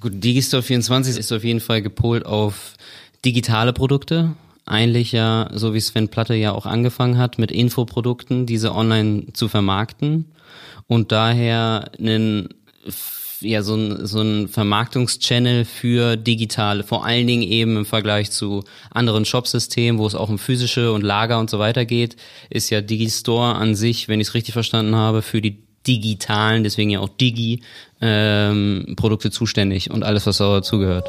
Gut, Digistore 24 ist auf jeden Fall gepolt auf digitale Produkte. Eigentlich ja, so wie Sven Platte ja auch angefangen hat, mit Infoprodukten, diese online zu vermarkten und daher einen ja so ein, so ein Vermarktungschannel für digitale, vor allen Dingen eben im Vergleich zu anderen Shopsystemen, wo es auch um physische und Lager und so weiter geht, ist ja Digistore an sich, wenn ich es richtig verstanden habe, für die digitalen, deswegen ja auch Digi, ähm, Produkte zuständig und alles, was dazugehört.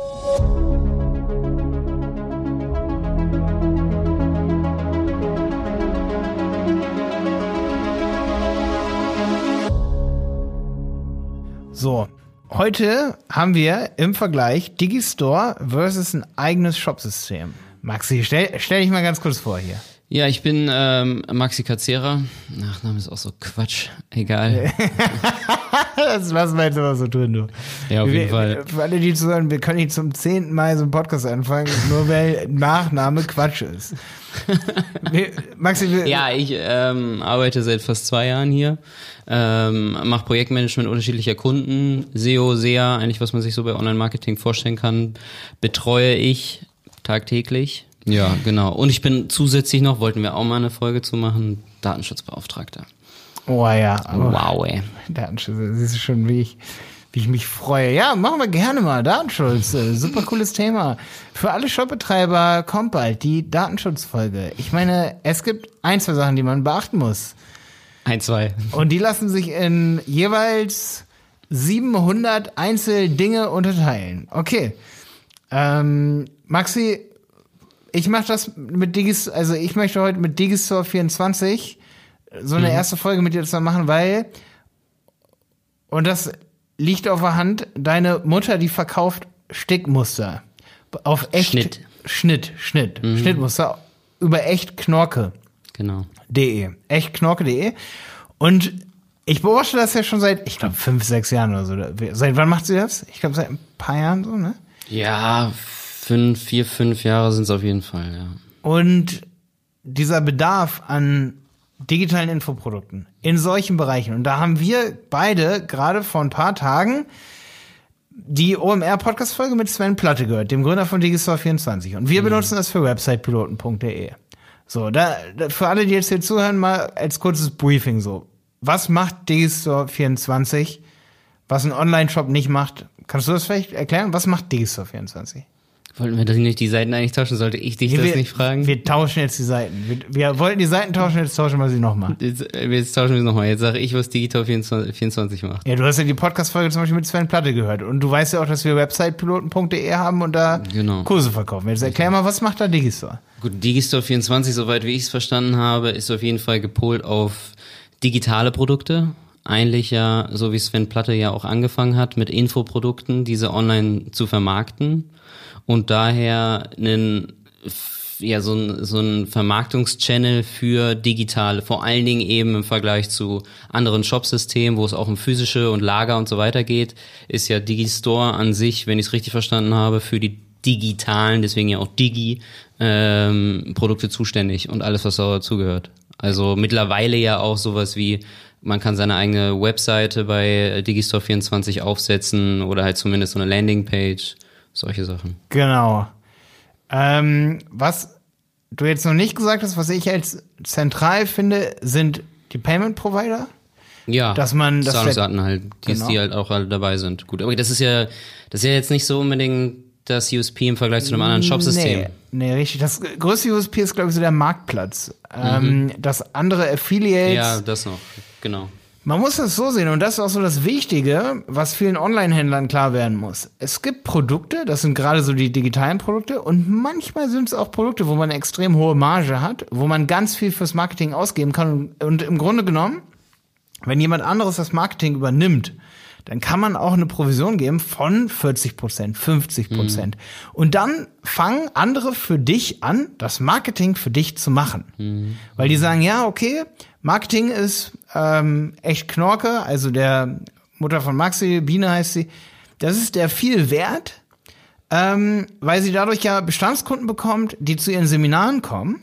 So, heute haben wir im Vergleich Digistore versus ein eigenes Shopsystem. Maxi, stell, stell dich mal ganz kurz vor hier. Ja, ich bin ähm, Maxi Katzera. Nachname ist auch so Quatsch. Egal. das lassen wir jetzt aber so tun, du. Ja, auf jeden wir, Fall. Für alle, die zuhören, wir können nicht zum zehnten Mal so einen Podcast anfangen, nur weil Nachname Quatsch ist. Wir, Maxi, wir, Ja, ich ähm, arbeite seit fast zwei Jahren hier, ähm, mache Projektmanagement unterschiedlicher Kunden, SEO, SEA, eigentlich was man sich so bei Online-Marketing vorstellen kann, betreue ich tagtäglich. Ja, genau. Und ich bin zusätzlich noch, wollten wir auch mal eine Folge zu machen, Datenschutzbeauftragter. Oh ja, Wow, ey. Datenschutz, siehst du schon, wie ich, wie ich mich freue. Ja, machen wir gerne mal. Datenschutz, äh, super cooles Thema. Für alle Shopbetreiber kommt bald die Datenschutzfolge. Ich meine, es gibt ein, zwei Sachen, die man beachten muss. Ein, zwei. Und die lassen sich in jeweils 700 Einzeldinge unterteilen. Okay. Ähm, Maxi, ich mache das mit Digis, also ich möchte heute mit Digistore 24 so eine erste Folge mit dir zusammen machen, weil und das liegt auf der Hand, deine Mutter, die verkauft Stickmuster auf echt Schnitt. Schnitt, Schnitt, Schnittmuster über echt Knorke Genau. de. Echtknorke.de. Und ich beobachte das ja schon seit, ich glaube, fünf, sechs Jahren oder so. Seit wann macht sie das? Ich glaube, seit ein paar Jahren so, ne? Ja, fünf, vier, fünf Jahre sind es auf jeden Fall, ja. Und dieser Bedarf an digitalen Infoprodukten in solchen Bereichen. Und da haben wir beide gerade vor ein paar Tagen die OMR-Podcast-Folge mit Sven Platte gehört, dem Gründer von Digistore24. Und wir benutzen das für websitepiloten.de. So, da, da, für alle, die jetzt hier zuhören, mal als kurzes Briefing so. Was macht Digistore24, was ein Online-Shop nicht macht? Kannst du das vielleicht erklären? Was macht Digistore24? Wollten wir nicht die Seiten eigentlich tauschen? Sollte ich dich das wir, nicht fragen? Wir tauschen jetzt die Seiten. Wir, wir wollten die Seiten tauschen, jetzt tauschen wir sie nochmal. Jetzt, äh, jetzt tauschen wir es nochmal. Jetzt sage ich, was Digital 24, 24 macht. Ja, du hast ja die Podcast-Folge zum Beispiel mit Sven Platte gehört. Und du weißt ja auch, dass wir websitepiloten.de haben und da Genau. Kurse verkaufen. Jetzt erklär mal, was macht da Digistore? Gut, Digistore 24, soweit wie ich es verstanden habe, ist auf jeden Fall gepolt auf digitale Produkte. Eigentlich ja, so wie Sven Platte ja auch angefangen hat, mit Infoprodukten, diese online zu vermarkten und daher einen ja, so ein, so ein Vermarktungschannel für digitale, vor allen Dingen eben im Vergleich zu anderen Shopsystemen, wo es auch um physische und Lager und so weiter geht, ist ja Digistore an sich, wenn ich es richtig verstanden habe, für die digitalen, deswegen ja auch Digi, ähm, Produkte zuständig und alles, was dazugehört. Also mittlerweile ja auch sowas wie, man kann seine eigene Webseite bei Digistore24 aufsetzen oder halt zumindest so eine Landingpage, solche Sachen. Genau. Ähm, was du jetzt noch nicht gesagt hast, was ich als zentral finde, sind die Payment Provider. Ja, Dass man- dass Zahlungsarten halt, die, Genau. die halt auch alle dabei sind. Gut, aber das ist ja, das ist ja jetzt nicht so unbedingt das USP im Vergleich zu einem anderen Shopsystem. Nee, nee, richtig. Das größte USP ist, glaube ich, so der Marktplatz. Ähm, das andere Affiliates. Mhm. Ja, das noch, genau. Man muss das so sehen und das ist auch so das Wichtige, was vielen Online-Händlern klar werden muss. Es gibt Produkte, das sind gerade so die digitalen Produkte und manchmal sind es auch Produkte, wo man eine extrem hohe Marge hat, wo man ganz viel fürs Marketing ausgeben kann und im Grunde genommen, wenn jemand anderes das Marketing übernimmt, dann kann man auch eine Provision geben von 40 Prozent, 50 Prozent. Und dann fangen andere für dich an, das Marketing für dich zu machen. Weil die sagen, ja, okay, Marketing ist ähm, echt Knorke, also der Mutter von Maxi, Biene heißt sie, das ist der viel wert, ähm, weil sie dadurch ja Bestandskunden bekommt, die zu ihren Seminaren kommen.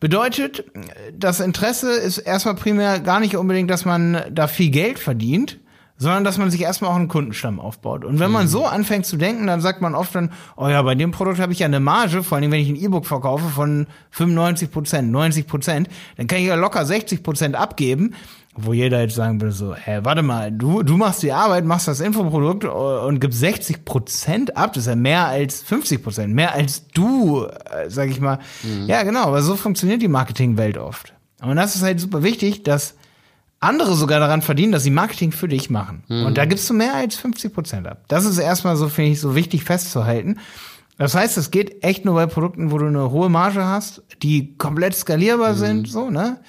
Bedeutet, das Interesse ist erstmal primär gar nicht unbedingt, dass man da viel Geld verdient, sondern dass man sich erstmal auch einen Kundenstamm aufbaut. Und wenn man so anfängt zu denken, dann sagt man oft dann, oh ja, bei dem Produkt habe ich ja eine Marge, vor allem wenn ich ein E-Book verkaufe von 95 Prozent, 90 Prozent, dann kann ich ja locker 60 Prozent abgeben, wo jeder jetzt sagen würde so, hä, warte mal, du, du machst die Arbeit, machst das Infoprodukt und gibst 60 Prozent ab, das ist ja mehr als 50 Prozent, mehr als du, äh, sag ich mal. Ja, genau, aber so funktioniert die Marketingwelt oft. Und das ist halt super wichtig, dass andere sogar daran verdienen, dass sie Marketing für dich machen. Und da gibst du mehr als 50 Prozent ab. Das ist erstmal so, finde ich, so wichtig festzuhalten. Das heißt, es geht echt nur bei Produkten, wo du eine hohe Marge hast, die komplett skalierbar sind, so, ne?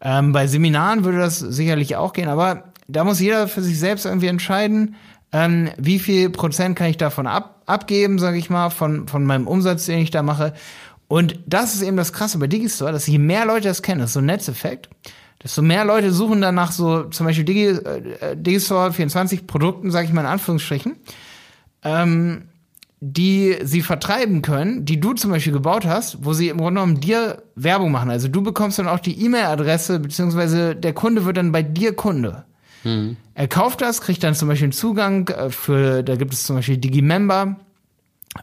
Ähm, bei Seminaren würde das sicherlich auch gehen, aber da muss jeder für sich selbst irgendwie entscheiden, ähm, wie viel Prozent kann ich davon ab, abgeben, sage ich mal, von, von meinem Umsatz, den ich da mache. Und das ist eben das Krasse bei Digistore, dass je mehr Leute das kennen, das ist so ein Netzeffekt, desto mehr Leute suchen danach so zum Beispiel Digi, äh, Digistore 24 Produkten, sage ich mal in Anführungsstrichen, ähm, die sie vertreiben können, die du zum Beispiel gebaut hast, wo sie im Grunde genommen dir Werbung machen. Also du bekommst dann auch die E-Mail-Adresse, beziehungsweise der Kunde wird dann bei dir Kunde. Er kauft das, kriegt dann zum Beispiel einen Zugang äh, für, da gibt es zum Beispiel Digimember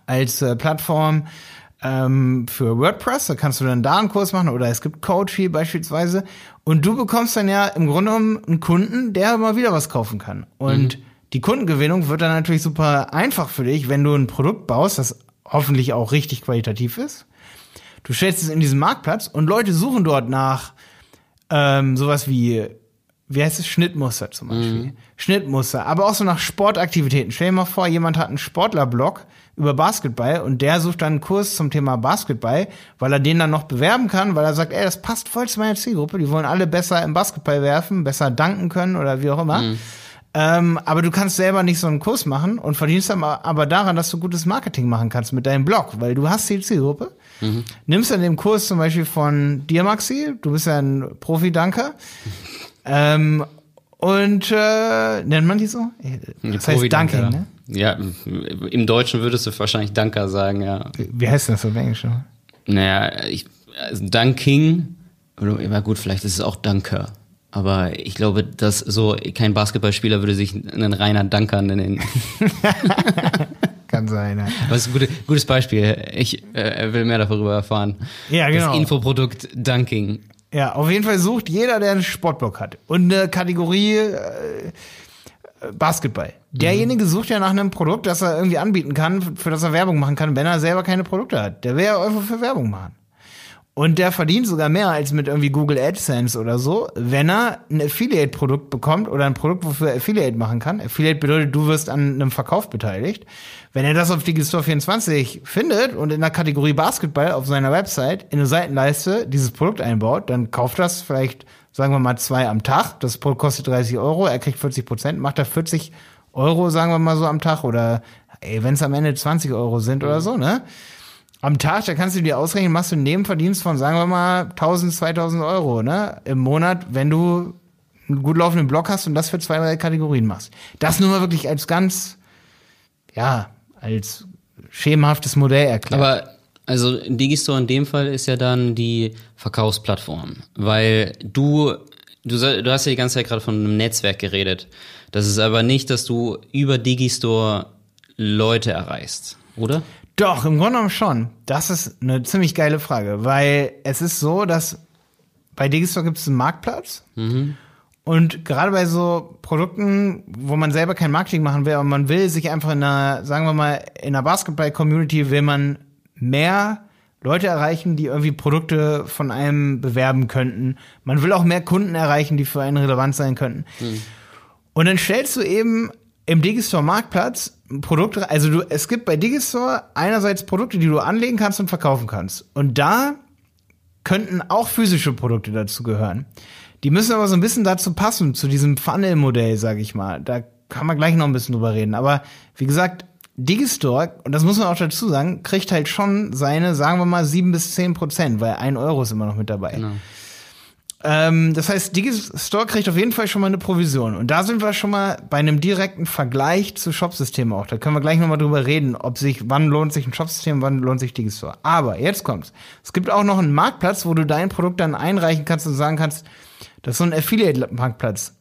als äh, Plattform ähm, für WordPress, da kannst du dann da einen Kurs machen oder es gibt Coachy beispielsweise und du bekommst dann ja im Grunde genommen einen Kunden, der mal wieder was kaufen kann. Und die Kundengewinnung wird dann natürlich super einfach für dich, wenn du ein Produkt baust, das hoffentlich auch richtig qualitativ ist. Du stellst es in diesen Marktplatz und Leute suchen dort nach ähm, sowas wie, wie heißt es, Schnittmuster zum Beispiel. Schnittmuster, aber auch so nach Sportaktivitäten. Stell dir mal vor, jemand hat einen Sportlerblog über Basketball und der sucht dann einen Kurs zum Thema Basketball, weil er den dann noch bewerben kann, weil er sagt, ey, das passt voll zu meiner Zielgruppe, die wollen alle besser im Basketball werfen, besser danken können oder wie auch immer. Ähm, aber du kannst selber nicht so einen Kurs machen und verdienst aber, aber daran, dass du gutes Marketing machen kannst mit deinem Blog, weil du hast die Zielgruppe. Nimmst dann den Kurs zum Beispiel von dir, Maxi, du bist ja ein Profi-Danker. ähm, und äh, nennt man die so? Das heißt Profi-Danker. Danking, ne? Ja, im Deutschen würdest du wahrscheinlich Danker sagen, ja. Wie heißt das im Englischen? Naja, ich, also Dunking, oder gut, vielleicht ist es auch Dunker. Aber ich glaube, dass so kein Basketballspieler würde sich einen reiner Dunker nennen. Kann sein, ja. Das ist ein gute, gutes Beispiel. Ich äh, will mehr darüber erfahren. Ja, genau. Das Infoprodukt Dunking. Ja, auf jeden Fall sucht jeder, der einen Sportblock hat und eine Kategorie äh, Basketball. Derjenige sucht ja nach einem Produkt, das er irgendwie anbieten kann, für das er Werbung machen kann, wenn er selber keine Produkte hat. Der will ja einfach für Werbung machen. Und der verdient sogar mehr als mit irgendwie Google AdSense oder so, wenn er ein Affiliate-Produkt bekommt oder ein Produkt, wofür er Affiliate machen kann. Affiliate bedeutet, du wirst an einem Verkauf beteiligt. Wenn er das auf Digistore24 findet und in der Kategorie Basketball auf seiner Website in eine Seitenleiste dieses Produkt einbaut, dann kauft das vielleicht, sagen wir mal, zwei am Tag. Das Produkt kostet 30 Euro, er kriegt 40 Prozent, macht er 40 Euro, sagen wir mal so, am Tag oder wenn es am Ende 20 Euro sind oder so, ne? Am Tag, da kannst du dir ausrechnen, machst du einen Nebenverdienst von, sagen wir mal, 1000, 2000 Euro, ne? Im Monat, wenn du einen gut laufenden Blog hast und das für zwei, drei Kategorien machst. Das nur mal wirklich als ganz, ja, als schemenhaftes Modell erklärt. Aber also Digistore in dem Fall ist ja dann die Verkaufsplattform, weil du du, du hast ja die ganze Zeit gerade von einem Netzwerk geredet. Das ist aber nicht, dass du über Digistore Leute erreichst, oder? Doch, im Grunde genommen schon. Das ist eine ziemlich geile Frage, weil es ist so, dass bei Digistore gibt es einen Marktplatz und gerade bei so Produkten, wo man selber kein Marketing machen will, aber man will sich einfach in einer, sagen wir mal, in einer Basketball-Community will man mehr Leute erreichen, die irgendwie Produkte von einem bewerben könnten. Man will auch mehr Kunden erreichen, die für einen relevant sein könnten. Und dann stellst du eben im Digistore Marktplatz Produkte, also du, es gibt bei Digistore einerseits Produkte, die du anlegen kannst und verkaufen kannst. Und da könnten auch physische Produkte dazu gehören. Die müssen aber so ein bisschen dazu passen, zu diesem Funnel-Modell, sag ich mal. Da kann man gleich noch ein bisschen drüber reden. Aber wie gesagt, Digistore, und das muss man auch dazu sagen, kriegt halt schon seine, sagen wir mal, sieben bis zehn Prozent, weil ein Euro ist immer noch mit dabei. Ähm, das heißt, Digistore kriegt auf jeden Fall schon mal eine Provision. Und da sind wir schon mal bei einem direkten Vergleich zu Shopsystemen auch. Da können wir gleich nochmal drüber reden, ob sich, wann lohnt sich ein Shopsystem, wann lohnt sich Digistore. Aber jetzt kommt's. Es gibt auch noch einen Marktplatz, wo du dein Produkt dann einreichen kannst und sagen kannst, das ist so ein Affiliate-Marktplatz.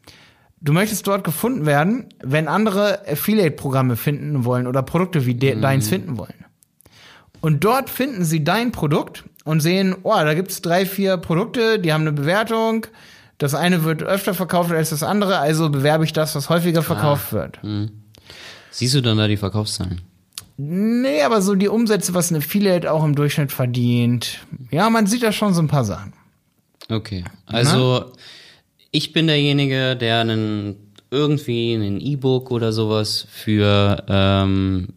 du möchtest dort gefunden werden, wenn andere Affiliate-Programme finden wollen oder Produkte wie de deins finden wollen. Und dort finden sie dein Produkt und sehen, oh, da gibt's drei, vier Produkte, die haben eine Bewertung. Das eine wird öfter verkauft als das andere, also bewerbe ich das, was häufiger verkauft wird. Siehst du dann da die Verkaufszahlen? Nee, aber so die Umsätze, was ein Affiliate auch im Durchschnitt verdient. Ja, man sieht da schon so ein paar Sachen. Okay. Also, ich bin derjenige, der einen irgendwie ein E-Book oder sowas für ähm,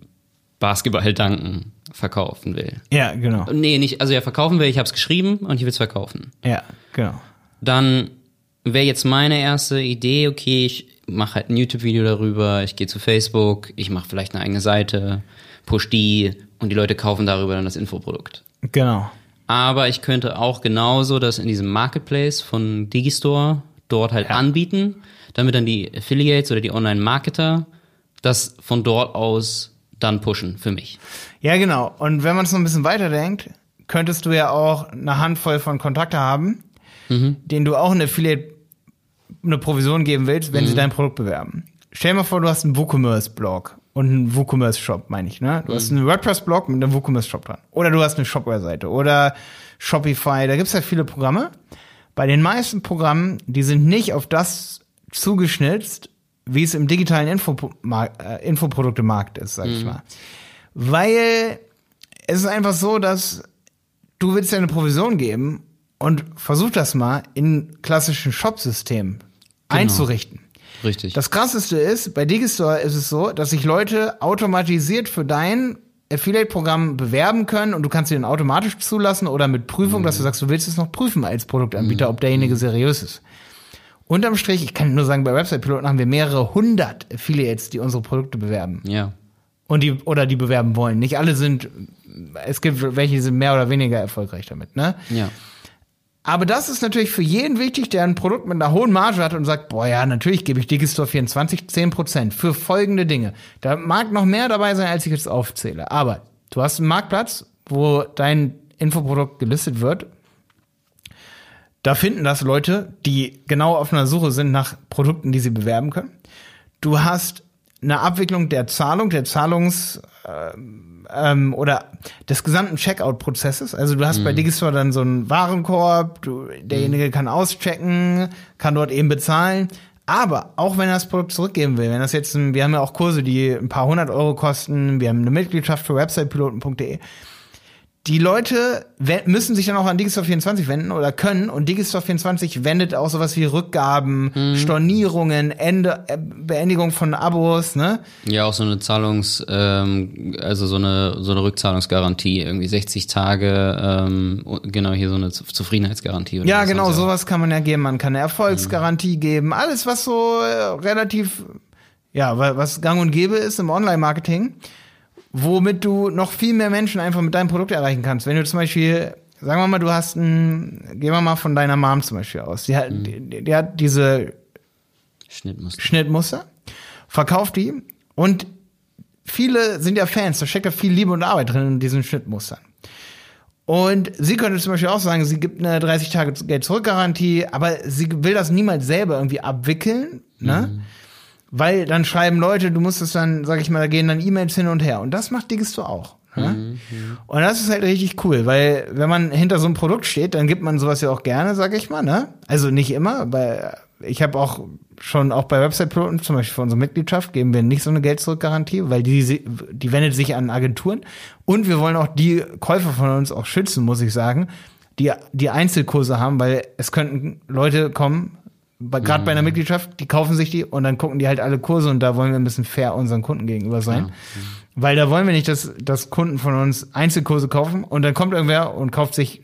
Basketball-Danken verkaufen will. Ja, genau. Nee, nicht, also ja, verkaufen will, ich habe es geschrieben und ich will es verkaufen. Ja, genau. Dann wäre jetzt meine erste Idee, okay, ich mache halt ein YouTube-Video darüber, ich gehe zu Facebook, ich mache vielleicht eine eigene Seite, push die und die Leute kaufen darüber dann das Infoprodukt. Genau. Aber ich könnte auch genauso das in diesem Marketplace von Digistore dort halt anbieten, damit dann die Affiliates oder die Online-Marketer das von dort aus dann pushen für mich. Ja, genau. Und wenn man es noch ein bisschen weiterdenkt, könntest du ja auch eine Handvoll von Kontakte haben, denen du auch eine Affiliate eine Provision geben willst, wenn sie dein Produkt bewerben. Stell dir mal vor, du hast einen WooCommerce-Blog und einen WooCommerce-Shop, meine ich, ne? Du hast einen WordPress-Blog mit einem WooCommerce-Shop dran. Oder du hast eine Shopware-Seite oder Shopify, da gibt's ja viele Programme. Bei den meisten Programmen, die sind nicht auf das zugeschnitzt, wie es im digitalen Infopro- äh, Infoproduktemarkt ist, sag ich mal. Weil es ist einfach so, dass du willst ja eine Provision geben und versuch das mal in klassischen Shop-Systemen einzurichten. Richtig. Das krasseste ist, bei Digistore ist es so, dass sich Leute automatisiert für dein Affiliate-Programm bewerben können und du kannst sie dann automatisch zulassen oder mit Prüfung, dass du sagst, du willst es noch prüfen als Produktanbieter, ob derjenige seriös ist. Unterm Strich, ich kann nur sagen, bei Website-Piloten haben wir mehrere hundert Affiliates, die unsere Produkte bewerben. ja. Und die, oder die bewerben wollen. Nicht alle sind, es gibt welche, die sind mehr oder weniger erfolgreich damit, ne? Ja. Aber das ist natürlich für jeden wichtig, der ein Produkt mit einer hohen Marge hat und sagt, boah, ja, natürlich gebe ich Digistore 24 10% für folgende Dinge. Da mag noch mehr dabei sein, als ich jetzt aufzähle. Aber du hast einen Marktplatz, wo dein Infoprodukt gelistet wird. Da finden das Leute, die genau auf einer Suche sind nach Produkten, die sie bewerben können. Du hast eine Abwicklung der Zahlung, der Zahlungs, ähm, oder des gesamten Checkout-Prozesses. Also du hast bei Digistore dann so einen Warenkorb, du, derjenige kann auschecken, kann dort eben bezahlen. Aber auch wenn er das Produkt zurückgeben will, wenn das jetzt, ein, wir haben ja auch Kurse, die ein paar hundert Euro kosten, wir haben eine Mitgliedschaft für websitepiloten.de. Die Leute müssen sich dann auch an Digistore 24 wenden oder können und Digistore 24 wendet auch sowas wie Rückgaben, Stornierungen, Ende, äh, Beendigung von Abos, ne? Ja, auch so eine Zahlungs, ähm, also so eine so eine Rückzahlungsgarantie, irgendwie 60 Tage, ähm, genau hier so eine Zu- Zufriedenheitsgarantie. Oder Ja, genau, sowas kann man ja geben. Man kann eine Erfolgsgarantie geben. Alles, was so äh, relativ, ja, wa- was gang und gäbe ist im Online-Marketing, womit du noch viel mehr Menschen einfach mit deinem Produkt erreichen kannst. Wenn du zum Beispiel, sagen wir mal, du hast ein, gehen wir mal von deiner Mom zum Beispiel aus. Die hat, die, die hat diese Schnittmuster. Schnittmuster, verkauft die und viele sind ja Fans, da steckt ja viel Liebe und Arbeit drin in diesen Schnittmustern. Und sie könnte zum Beispiel auch sagen, sie gibt eine 30 Tage Geld-Zurück-Garantie, aber sie will das niemals selber irgendwie abwickeln, ne? Weil dann schreiben Leute, du musst es dann, sag ich mal, da gehen dann E-Mails hin und her. Und das macht Digistore auch. Ne? Und das ist halt richtig cool, weil wenn man hinter so einem Produkt steht, dann gibt man sowas ja auch gerne, sag ich mal, ne? Also nicht immer, weil ich habe auch schon auch bei Website-Piloten, zum Beispiel für unsere Mitgliedschaft, geben wir nicht so eine Geld-Zurück-Garantie, weil die, die wendet sich an Agenturen. Und wir wollen auch die Käufer von uns auch schützen, muss ich sagen, die, die Einzelkurse haben, weil es könnten Leute kommen, gerade bei einer Mitgliedschaft, die kaufen sich die und dann gucken die halt alle Kurse und da wollen wir ein bisschen fair unseren Kunden gegenüber sein. Weil da wollen wir nicht, dass, dass Kunden von uns Einzelkurse kaufen und dann kommt irgendwer und kauft sich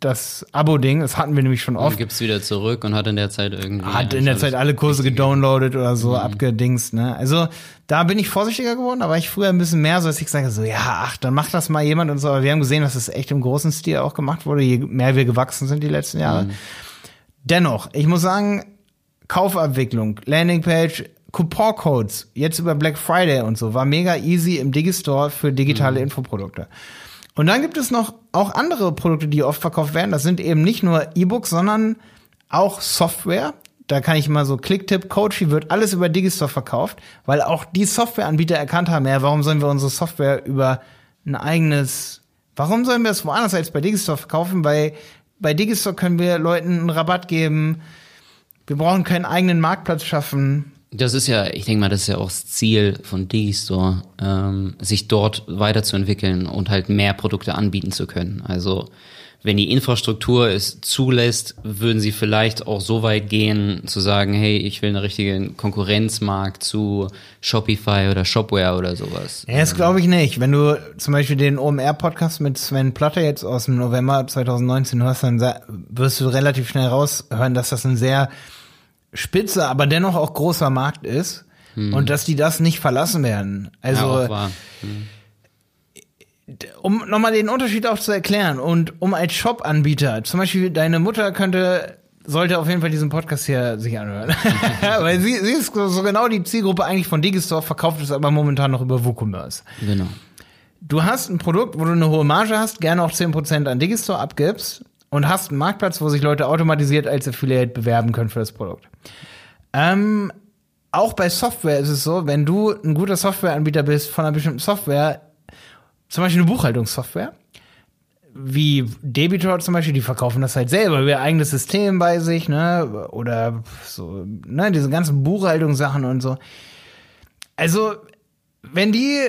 das Abo-Ding, das hatten wir nämlich schon Und oft, gibt's wieder zurück und hat in der Zeit irgendwie. hat in der Zeit alle Kurse gedownloadet oder so abgedingst, ne? Also da bin ich vorsichtiger geworden, war ich früher ein bisschen mehr so, dass ich sage so, ja, ach, dann macht das mal jemand und so, aber wir haben gesehen, dass das echt im großen Stil auch gemacht wurde, je mehr wir gewachsen sind die letzten Jahre. Dennoch, ich muss sagen, Kaufabwicklung, Landingpage, Couponcodes, jetzt über Black Friday und so, war mega easy im Digistore für digitale Infoprodukte. Und dann gibt es noch auch andere Produkte, die oft verkauft werden. Das sind eben nicht nur E-Books, sondern auch Software, da kann ich mal so Klicktipp, Coachy wird alles über Digistore verkauft, weil auch die Softwareanbieter erkannt haben, ja, warum sollen wir unsere Software über ein eigenes, warum sollen wir es woanders als bei Digistore verkaufen? Weil bei Digistore können wir Leuten einen Rabatt geben, wir brauchen keinen eigenen Marktplatz schaffen. Das ist ja, ich denke mal, das ist ja auch das Ziel von Digistore, ähm, sich dort weiterzuentwickeln und halt mehr Produkte anbieten zu können. Also wenn die Infrastruktur es zulässt, würden sie vielleicht auch so weit gehen, zu sagen, hey, ich will eine richtige Konkurrenzmarkt zu Shopify oder Shopware oder sowas. Ja, das glaube ich nicht. Wenn du zum Beispiel den OMR-Podcast mit Sven Platter jetzt aus dem November 2019 hörst, dann wirst du relativ schnell raushören, dass das ein sehr spitzer, aber dennoch auch großer Markt ist. Hm. Und dass die das nicht verlassen werden. Also, ja, hm um nochmal den Unterschied auch zu erklären und um als Shop-Anbieter, zum Beispiel deine Mutter könnte, sollte auf jeden Fall diesen Podcast hier sich anhören. Weil sie, sie ist so genau die Zielgruppe eigentlich von Digistore, verkauft es aber momentan noch über WooCommerce. Genau. Du hast ein Produkt, wo du eine hohe Marge hast, gerne auch 10% an Digistore abgibst und hast einen Marktplatz, wo sich Leute automatisiert als Affiliate bewerben können für das Produkt. Ähm, auch bei Software ist es so, wenn du ein guter Softwareanbieter bist von einer bestimmten Software, zum Beispiel eine Buchhaltungssoftware, wie Debitor zum Beispiel, die verkaufen das halt selber, ihr eigenes System bei sich, ne, oder so, ne, diese ganzen Buchhaltungssachen und so. Also, wenn die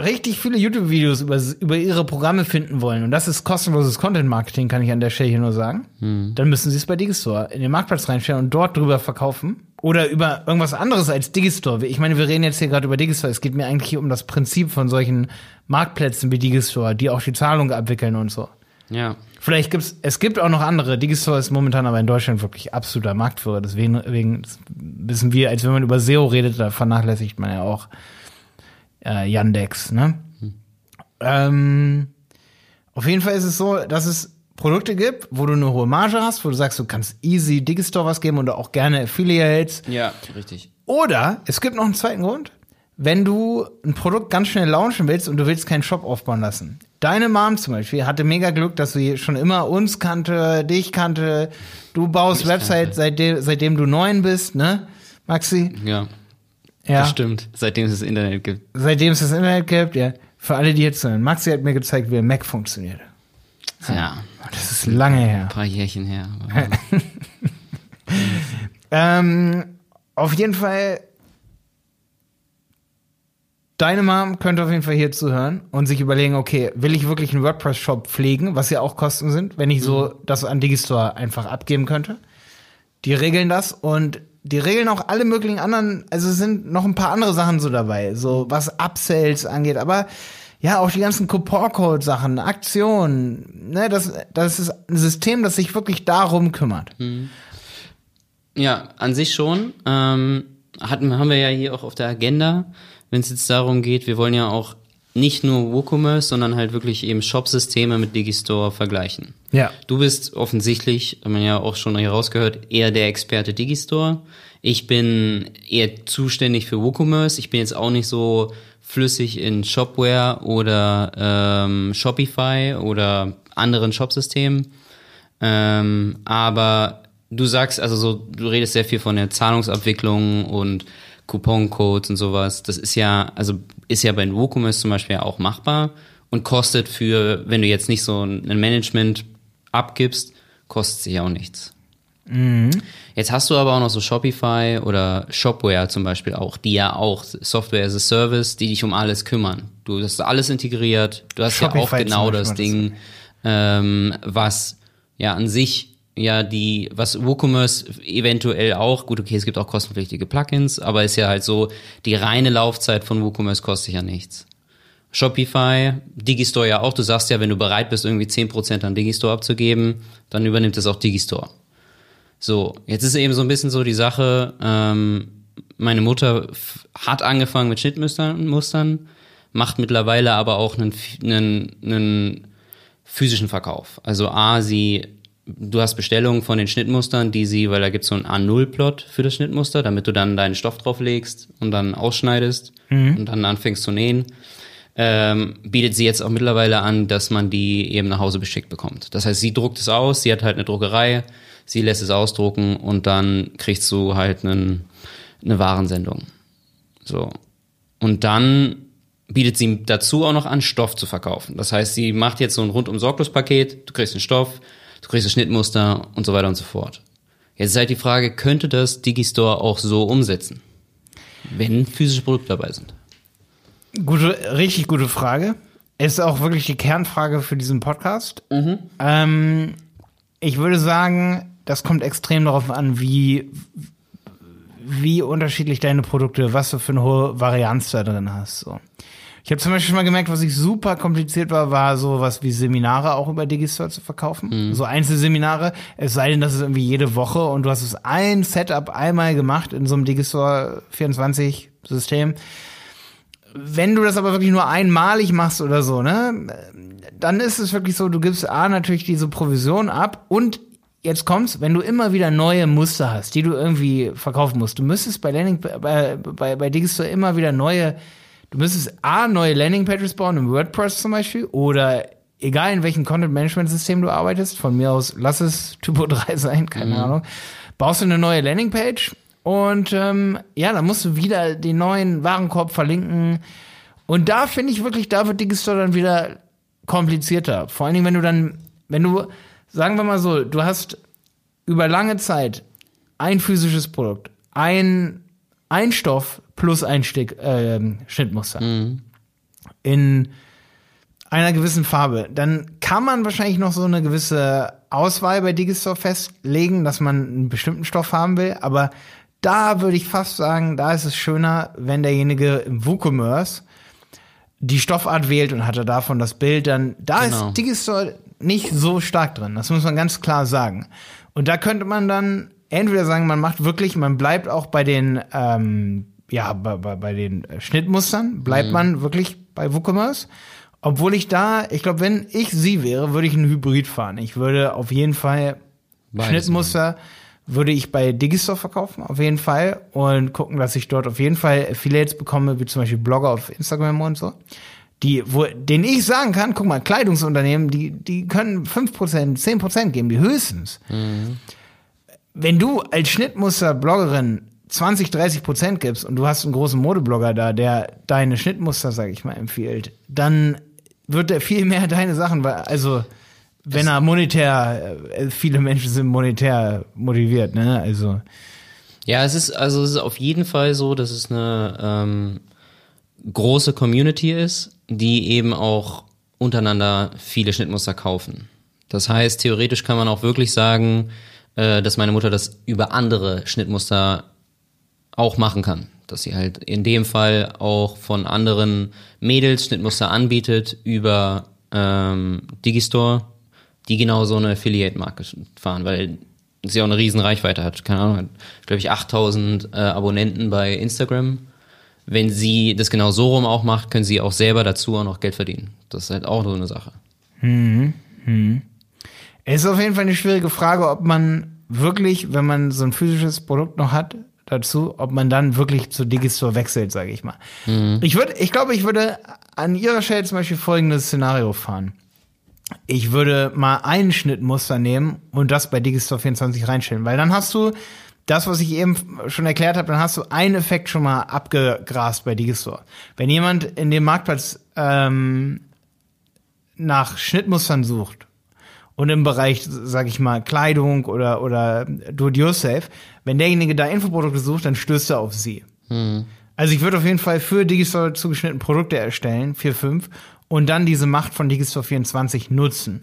richtig viele YouTube-Videos über, über ihre Programme finden wollen, und das ist kostenloses Content-Marketing, kann ich an der Stelle hier nur sagen, hm. dann müssen sie es bei Digistore in den Marktplatz reinstellen und dort drüber verkaufen. Oder über irgendwas anderes als Digistore. Ich meine, wir reden jetzt hier gerade über Digistore. Es geht mir eigentlich um das Prinzip von solchen Marktplätzen wie Digistore, die auch die Zahlung abwickeln und so. Ja. Vielleicht gibt's, es gibt auch noch andere. Digistore ist momentan aber in Deutschland wirklich absoluter Marktführer. Deswegen, deswegen wissen wir, als wenn man über SEO redet, da vernachlässigt man ja auch äh, Yandex, ne? Hm. Ähm, auf jeden Fall ist es so, dass es Produkte gibt, wo du eine hohe Marge hast, wo du sagst, du kannst easy Digistore was geben oder auch gerne Affiliates. Ja, richtig. Oder es gibt noch einen zweiten Grund, wenn du ein Produkt ganz schnell launchen willst und du willst keinen Shop aufbauen lassen. Deine Mom zum Beispiel hatte mega Glück, dass sie schon immer uns kannte, dich kannte. Du baust ich Website seitdem, seitdem du neun bist, ne, Maxi? Ja. Ja. Das stimmt. Seitdem es das Internet gibt. Seitdem es das Internet gibt, ja. Für alle, die jetzt sind. Maxi hat mir gezeigt, wie ein Mac funktioniert. Ja. Das ist lange her. Ein paar Jährchen her. ähm, auf jeden Fall, deine Mom könnte auf jeden Fall hier zuhören und sich überlegen, okay, will ich wirklich einen WordPress-Shop pflegen, was ja auch Kosten sind, wenn ich so mhm. das an Digistore einfach abgeben könnte. Die regeln das und die regeln auch alle möglichen anderen, also es sind noch ein paar andere Sachen so dabei, so was Upsells angeht, aber ja, auch die ganzen Coupon-Code-Sachen, Aktionen, ne, das, das ist ein System, das sich wirklich darum kümmert. Mhm. Ja, an sich schon. Ähm, hatten, haben wir ja hier auch auf der Agenda, wenn es jetzt darum geht, wir wollen ja auch nicht nur WooCommerce, sondern halt wirklich eben Shop-Systeme mit Digistore vergleichen. Ja. Du bist offensichtlich, haben wir ja auch schon hier rausgehört, eher der Experte Digistore. Ich bin eher zuständig für WooCommerce. Ich bin jetzt auch nicht so flüssig in Shopware oder ähm, Shopify oder anderen Shopsystemen. Ähm, aber du sagst, also so, du redest sehr viel von der Zahlungsabwicklung und Couponcodes und sowas. Das ist ja, also ist ja bei WooCommerce zum Beispiel auch machbar und kostet für, wenn du jetzt nicht so ein Management abgibst, kostet sich auch nichts. Mhm. Jetzt hast du aber auch noch so Shopify oder Shopware zum Beispiel auch, die ja auch Software as a Service, die dich um alles kümmern. Du hast alles integriert, du hast Shopify ja auch genau das Ding, ähm, was ja an sich ja die, was WooCommerce eventuell auch, gut, okay, es gibt auch kostenpflichtige Plugins, aber ist ja halt so, die reine Laufzeit von WooCommerce kostet ja nichts. Shopify, Digistore ja auch, du sagst ja, wenn du bereit bist, irgendwie 10% an Digistore abzugeben, dann übernimmt es auch Digistore. So, jetzt ist eben so ein bisschen so die Sache, ähm, meine Mutter hat angefangen mit Schnittmustern, Mustern, macht mittlerweile aber auch einen, einen, einen physischen Verkauf. Also A, sie, du hast Bestellungen von den Schnittmustern, die sie, weil da gibt es so einen A0-Plot für das Schnittmuster, damit du dann deinen Stoff drauflegst und dann ausschneidest mhm. und dann anfängst zu nähen. ähm, bietet sie jetzt auch mittlerweile an, dass man die eben nach Hause beschickt bekommt. Das heißt, sie druckt es aus, sie hat halt eine Druckerei, sie lässt es ausdrucken und dann kriegst du halt einen, eine Warensendung. So. Und dann bietet sie dazu auch noch an, Stoff zu verkaufen. Das heißt, sie macht jetzt so ein rundum sorglos Paket, du kriegst einen Stoff, du kriegst ein Schnittmuster und so weiter und so fort. Jetzt ist halt die Frage, könnte das Digistore auch so umsetzen, wenn physische Produkte dabei sind? Gute, richtig gute Frage. Ist auch wirklich die Kernfrage für diesen Podcast. Ähm, ich würde sagen, das kommt extrem darauf an, wie, wie unterschiedlich deine Produkte, was du für eine hohe Varianz da drin hast. So. Ich habe zum Beispiel schon mal gemerkt, was ich super kompliziert war, war so was wie Seminare auch über Digistore zu verkaufen. So Einzelseminare, es sei denn, das ist irgendwie jede Woche und du hast es ein Setup einmal gemacht in so einem Digistore 24 System. Wenn du das aber wirklich nur einmalig machst oder so, ne, dann ist es wirklich so, du gibst A natürlich diese Provision ab und jetzt kommt's, wenn du immer wieder neue Muster hast, die du irgendwie verkaufen musst, du müsstest bei Landing, bei, bei, bei Digistore immer wieder neue, du müsstest A, neue Landingpages bauen, im WordPress zum Beispiel, oder egal in welchem Content-Management-System du arbeitest, von mir aus, lass es Typo 3 sein, keine Ahnung, baust du eine neue Landingpage und ähm, ja, dann musst du wieder den neuen Warenkorb verlinken. Und da finde ich wirklich, da wird Digistore dann wieder komplizierter. Vor allen Dingen, wenn du dann, wenn du, sagen wir mal so, du hast über lange Zeit ein physisches Produkt, ein, ein Stoff plus ein Stück ähm, Schnittmuster in einer gewissen Farbe, dann kann man wahrscheinlich noch so eine gewisse Auswahl bei Digistore festlegen, dass man einen bestimmten Stoff haben will, aber da würde ich fast sagen, da ist es schöner, wenn derjenige im WooCommerce die Stoffart wählt und hat er davon das Bild, dann da Genau. ist Digistore nicht so stark drin. Das muss man ganz klar sagen. Und da könnte man dann entweder sagen, man macht wirklich, man bleibt auch bei den ähm, ja bei, bei, bei den Schnittmustern bleibt man wirklich bei WooCommerce. Obwohl ich da, ich glaube, wenn ich sie wäre, würde ich einen Hybrid fahren. Ich würde auf jeden Fall Beides Schnittmuster würde ich bei Digistore verkaufen, auf jeden Fall. Und gucken, dass ich dort auf jeden Fall Affiliates bekomme, wie zum Beispiel Blogger auf Instagram und so. Die, wo, denen ich sagen kann, guck mal, Kleidungsunternehmen, die, die können 5%, 10% geben, die höchstens. Wenn du als Schnittmuster-Bloggerin 20, 30 Prozent gibst und du hast einen großen Modeblogger da, der deine Schnittmuster, sag ich mal, empfiehlt, dann wird er viel mehr deine Sachen, weil, also, wenn er monetär, äh, viele Menschen sind monetär motiviert, ne, also. Ja, es ist also es ist auf jeden Fall so, dass es eine ähm, große Community ist, die eben auch untereinander viele Schnittmuster kaufen. Das heißt, theoretisch kann man auch wirklich sagen, äh, dass meine Mutter das über andere Schnittmuster auch machen kann. Dass sie halt in dem Fall auch von anderen Mädels Schnittmuster anbietet über ähm, Digistore, die genau so eine Affiliate-Marke fahren, weil sie auch eine riesen Reichweite hat. Keine Ahnung, hat, glaube ich, 8000 äh, Abonnenten bei Instagram. Wenn sie das genau so rum auch macht, können sie auch selber dazu auch noch Geld verdienen. Das ist halt auch so eine Sache. Es ist auf jeden Fall eine schwierige Frage, ob man wirklich, wenn man so ein physisches Produkt noch hat, dazu, ob man dann wirklich zu Digistore wechselt, sage ich mal. Ich würde, ich glaube, ich würde an ihrer Stelle zum Beispiel folgendes Szenario fahren. Ich würde mal ein Schnittmuster nehmen und das bei Digistore 24 reinstellen, weil dann hast du das, was ich eben schon erklärt habe, dann hast du einen Effekt schon mal abgegrast bei Digistore. Wenn jemand in dem Marktplatz ähm, nach Schnittmustern sucht und im Bereich, sag ich mal, Kleidung oder, oder Do-it-yourself, wenn derjenige da Infoprodukte sucht, dann stößt er auf sie. Also ich würde auf jeden Fall für Digistore zugeschnittene Produkte erstellen, vier, fünf, und dann diese Macht von Digistore 24 nutzen.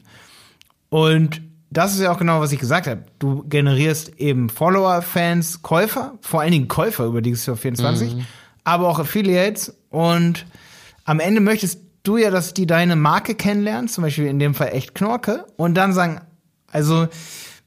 Und das ist ja auch genau, was ich gesagt habe. Du generierst eben Follower, Fans, Käufer, vor allen Dingen Käufer über Digistore 24, aber auch Affiliates. Und am Ende möchtest du ja, dass die deine Marke kennenlernen, zum Beispiel in dem Fall echt Knorke, und dann sagen, also,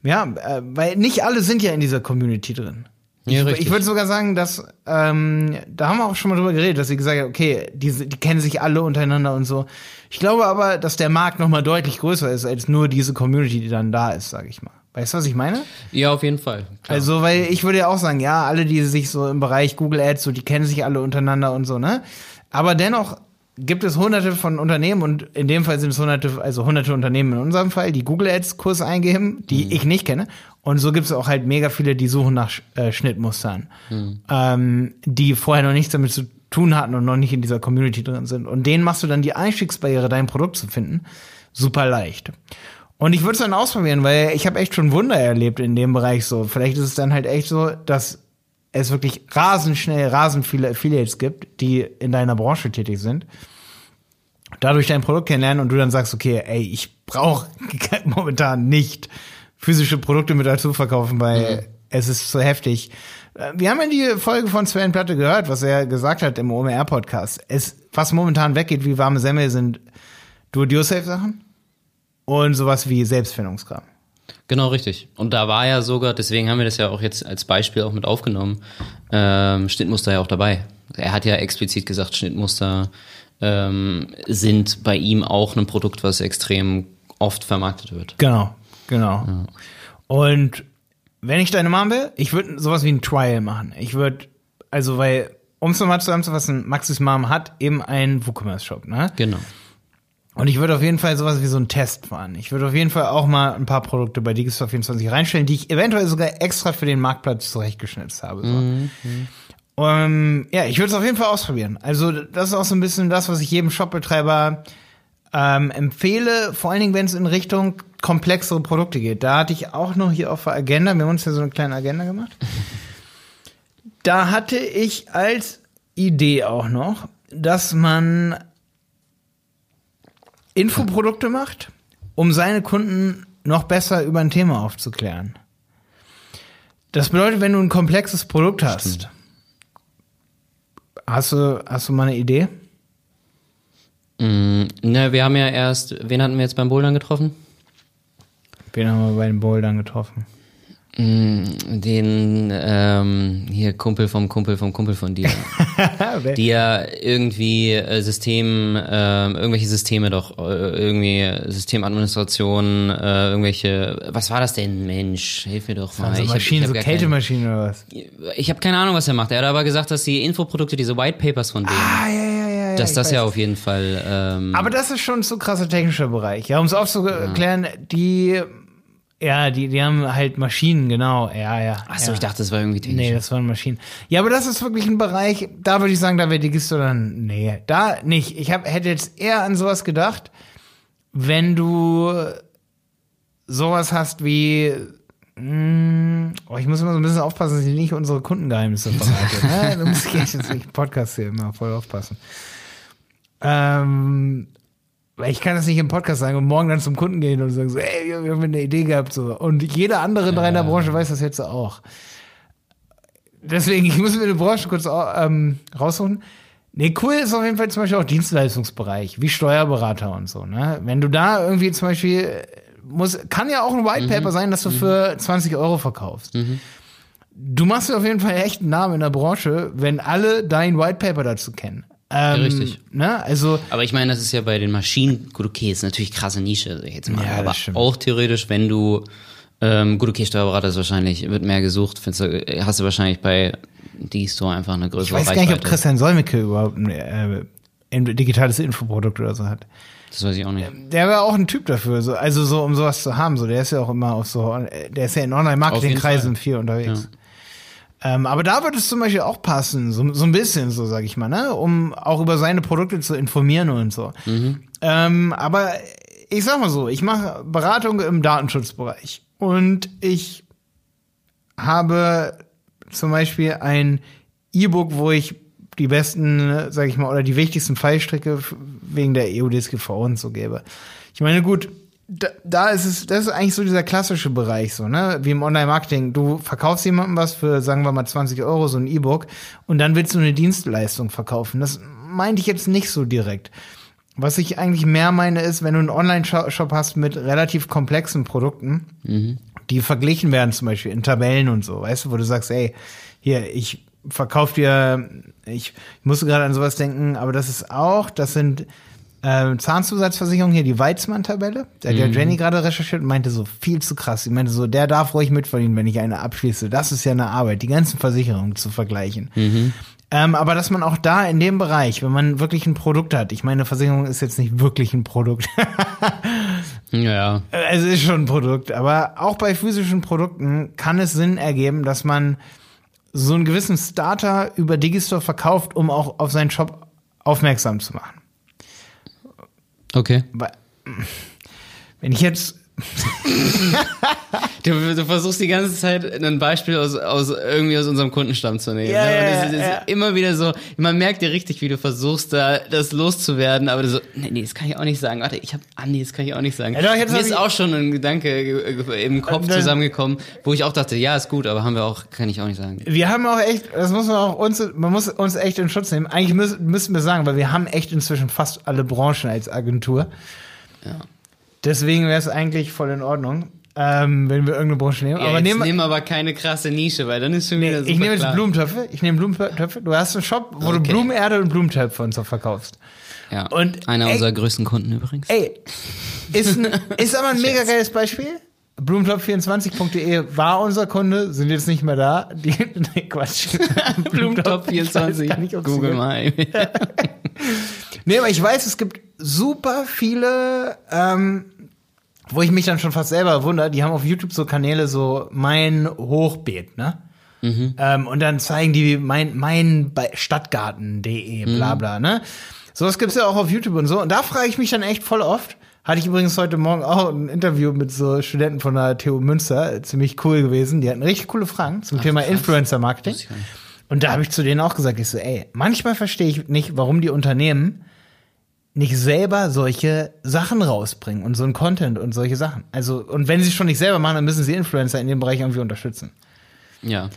ja, äh, weil nicht alle sind ja in dieser Community drin. Ja, ich, würde sogar sagen, dass, ähm, da haben wir auch schon mal drüber geredet, dass sie gesagt haben, okay, die, die kennen sich alle untereinander und so. Ich glaube aber, dass der Markt noch mal deutlich größer ist als nur diese Community, die dann da ist, sage ich mal. Weißt du, was ich meine? Ja, auf jeden Fall. Klar. Also, weil ich würde ja auch sagen, ja, alle, die sich so im Bereich Google Ads, so, die kennen sich alle untereinander und so, ne? Aber dennoch, gibt es hunderte von Unternehmen und in dem Fall sind es hunderte, also hunderte Unternehmen in unserem Fall, die Google Ads Kurs eingeben, die mhm. ich nicht kenne. Und so gibt es auch halt mega viele, die suchen nach äh, Schnittmustern, mhm. ähm, die vorher noch nichts damit zu tun hatten und noch nicht in dieser Community drin sind. Und denen machst du dann die Einstiegsbarriere, dein Produkt zu finden, super leicht. Und ich würde es dann ausprobieren, weil ich habe echt schon Wunder erlebt in dem Bereich so. Vielleicht ist es dann halt echt so, dass es wirklich rasend schnell, rasend viele Affiliates gibt, die in deiner Branche tätig sind. Dadurch dein Produkt kennenlernen und du dann sagst, okay, ey, ich brauche momentan nicht physische Produkte mit dazu verkaufen, weil mhm. es ist zu heftig. Äh, wir haben ja die Folge von Sven Platte gehört, was er gesagt hat im OMR-Podcast. Es, was momentan weggeht wie warme Semmel, sind Do-it-yourself-Sachen und sowas wie Selbstfindungskram. Genau, richtig. Und da war ja sogar, deswegen haben wir das ja auch jetzt als Beispiel auch mit aufgenommen, ähm, Schnittmuster ja auch dabei. Er hat ja explizit gesagt, Schnittmuster ähm, sind bei ihm auch ein Produkt, was extrem oft vermarktet wird. Genau, genau. Ja. Und wenn ich deine Mom will, ich würde sowas wie ein Trial machen. Ich würde, also weil, um es nochmal zusammenzufassen, Maxis Mom hat eben einen WooCommerce-Shop, ne? Genau. Und ich würde auf jeden Fall sowas wie so einen Test fahren. Ich würde auf jeden Fall auch mal ein paar Produkte bei Digistore24 reinstellen, die ich eventuell sogar extra für den Marktplatz zurechtgeschnitzt habe. So. Mhm. Um, ähm, ja, ich würde es auf jeden Fall ausprobieren. Also das ist auch so ein bisschen das, was ich jedem Shopbetreiber ähm, empfehle, vor allen Dingen, wenn es in Richtung komplexere Produkte geht. Da hatte ich auch noch hier auf der Agenda, wir haben uns ja so eine kleine Agenda gemacht. Da hatte ich als Idee auch noch, dass man Infoprodukte macht, um seine Kunden noch besser über ein Thema aufzuklären. Das bedeutet, wenn du ein komplexes Produkt hast, Stimmt. hast du, hast du mal eine Idee? Mm, ne, wir haben ja erst, wen hatten wir jetzt beim Bouldern getroffen? Wen haben wir bei den Bouldern getroffen? Mm, den ähm, hier Kumpel vom Kumpel vom Kumpel von dir, die ja irgendwie äh, System, äh, irgendwelche Systeme doch, äh, irgendwie Systemadministration, äh, irgendwelche, was war das denn, Mensch, hilf mir doch mal. Also Maschinen, hab, so Kältemaschinen oder was? Ich habe keine Ahnung, was er macht. Er hat aber gesagt, dass die Infoprodukte, diese White Papers von denen, ah, ja, ja, dass das weiß. ja auf jeden Fall. Ähm, aber das ist schon so krasser technischer Bereich. Ja, um es aufzuklären, die ja, die, die haben halt Maschinen, genau. Ja, ja. Achso, ja. ich dachte, das war irgendwie technisch. Nee, das waren Maschinen. Ja, aber das ist wirklich ein Bereich, da würde ich sagen, da wäre Digisto dann, nee, da nicht. Ich hab, hätte jetzt eher an sowas gedacht, wenn du sowas hast wie, mh, hm, oh, ich muss immer so ein bisschen aufpassen, dass ich nicht unsere Kundengeheimnisse verrate. ne? Da muss ich jetzt nicht Podcast hier immer voll aufpassen. Ähm, weil ich kann das nicht im Podcast sagen und morgen dann zum Kunden gehen und sagen so, ey, wir haben eine Idee gehabt so. Und jeder andere in deiner Branche weiß das jetzt auch. Deswegen, ich muss mir eine Branche kurz ähm, rausholen. Nee, cool ist auf jeden Fall zum Beispiel auch Dienstleistungsbereich, wie Steuerberater und so. Ne? Wenn du da irgendwie zum Beispiel muss, kann ja auch ein White Paper mhm. sein, dass du mhm. für 20 Euro verkaufst. Mhm. Du machst dir auf jeden Fall echt einen Namen in der Branche, wenn alle dein White Paper dazu kennen. Ähm, Richtig. Ne? Also, aber ich meine, das ist ja bei den Maschinen, gut, okay, ist natürlich krasse Nische, jetzt mal, ja, aber auch theoretisch, wenn du, ähm, gut, okay, Steuerberater ist wahrscheinlich, wird mehr gesucht, findest du, hast du wahrscheinlich bei D-Store einfach eine größere Ich weiß Reichweite. gar nicht, ob Christian Solmecke überhaupt ein, äh, digitales Infoprodukt oder so hat. Das weiß ich auch nicht. Der wäre auch ein Typ dafür, so, also so, um sowas zu haben, so, der ist ja auch immer auf so, der ist ja in Online-Marketing-Kreisen viel unterwegs. Ja. Ähm, aber da würde es zum Beispiel auch passen, so, so ein bisschen, so sage ich mal, ne? um auch über seine Produkte zu informieren und so. Mhm. Ähm, aber ich sag mal so, ich mache Beratung im Datenschutzbereich und ich habe zum Beispiel ein E-Book, wo ich die besten, sag ich mal, oder die wichtigsten Fallstricke wegen der EU-DSGVO und so gebe. Ich meine, gut, da, da ist es, das ist eigentlich so dieser klassische Bereich, so, ne? Wie im Online-Marketing. Du verkaufst jemandem was für, sagen wir mal, 20 Euro, so ein E-Book, und dann willst du eine Dienstleistung verkaufen. Das meinte ich jetzt nicht so direkt. Was ich eigentlich mehr meine, ist, wenn du einen Online-Shop hast mit relativ komplexen Produkten, mhm. die verglichen werden, zum Beispiel in Tabellen und so, weißt du, wo du sagst, ey, hier, ich verkaufe dir, ich, ich musste gerade an sowas denken, aber das ist auch, das sind äh, Zahnzusatzversicherung hier, die Weizmann-Tabelle. Der hat mhm. ja Jenny gerade recherchiert und meinte so, viel zu krass. Ich meinte so, der darf ruhig mitverdienen, wenn ich eine abschließe. Das ist ja eine Arbeit, die ganzen Versicherungen zu vergleichen. Mhm. Ähm, aber dass man auch da in dem Bereich, wenn man wirklich ein Produkt hat, ich meine, Versicherung ist jetzt nicht wirklich ein Produkt. Ja. es ist schon ein Produkt, aber auch bei physischen Produkten kann es Sinn ergeben, dass man so einen gewissen Starter über Digistore verkauft, um auch auf seinen Shop aufmerksam zu machen. Okay. Wenn ich jetzt Du, du versuchst die ganze Zeit ein Beispiel aus, aus irgendwie aus unserem Kundenstamm zu nehmen. Ja, ne? Und ja, das, ist- das ja. ist immer wieder so, man merkt dir richtig, wie du versuchst, da das loszuwerden, aber du so, nee, nee, das kann ich auch nicht sagen. Warte, ich hab, ah nee, das kann ich auch nicht sagen. Ja, doch, Mir ist auch schon ein Gedanke ge- ge- im Kopf Und dann- zusammengekommen, wo ich auch dachte, ja, ist gut, aber haben wir auch, kann ich auch nicht sagen. Wir haben auch echt, das muss man auch uns, man muss uns echt in Schutz nehmen. Eigentlich müssen, müssen wir sagen, weil wir haben echt inzwischen fast alle Branchen als Agentur. Ja. Deswegen wäre es eigentlich voll in Ordnung, ähm, wenn wir irgendeine Branche nehmen. Ja, aber nehmen, nimm aber keine krasse Nische, weil dann ist schon wieder super ich nehme jetzt. Blumentöpfe. Ich nehme Blumentöpfe. Du hast einen Shop, wo du Okay. Blumenerde und Blumentöpfe und so verkaufst. Ja. Und, Einer ey- unserer größten Kunden übrigens. Ey, ist, ein, ist aber ein mega geiles Beispiel. Blumentop24.de war unser Kunde, sind jetzt nicht mehr da. Die, nee, Quatsch. Blumentop Ich weiß 24. gar nicht, ob sie- Google mal. Nee, aber ich weiß, es gibt super viele, ähm, wo ich mich dann schon fast selber wundere, die haben auf YouTube so Kanäle, so mein Hochbeet, ne? Ähm, und dann zeigen die mein, mein Stadtgarten.de, bla bla, ne? Sowas gibt's ja auch auf YouTube und so. Und da frage ich mich dann echt voll oft. Hatte ich übrigens heute Morgen auch ein Interview mit so Studenten von der TU Münster, ziemlich cool gewesen. Die hatten richtig coole Fragen zum Thema krass. Influencer Marketing. Wusste ich gar nicht. Und da habe ich zu denen auch gesagt, ich so, ey, manchmal verstehe ich nicht, warum die Unternehmen nicht selber solche Sachen rausbringen und so ein Content und solche Sachen. Also, und wenn sie es schon nicht selber machen, dann müssen sie Influencer in dem Bereich irgendwie unterstützen. Ja.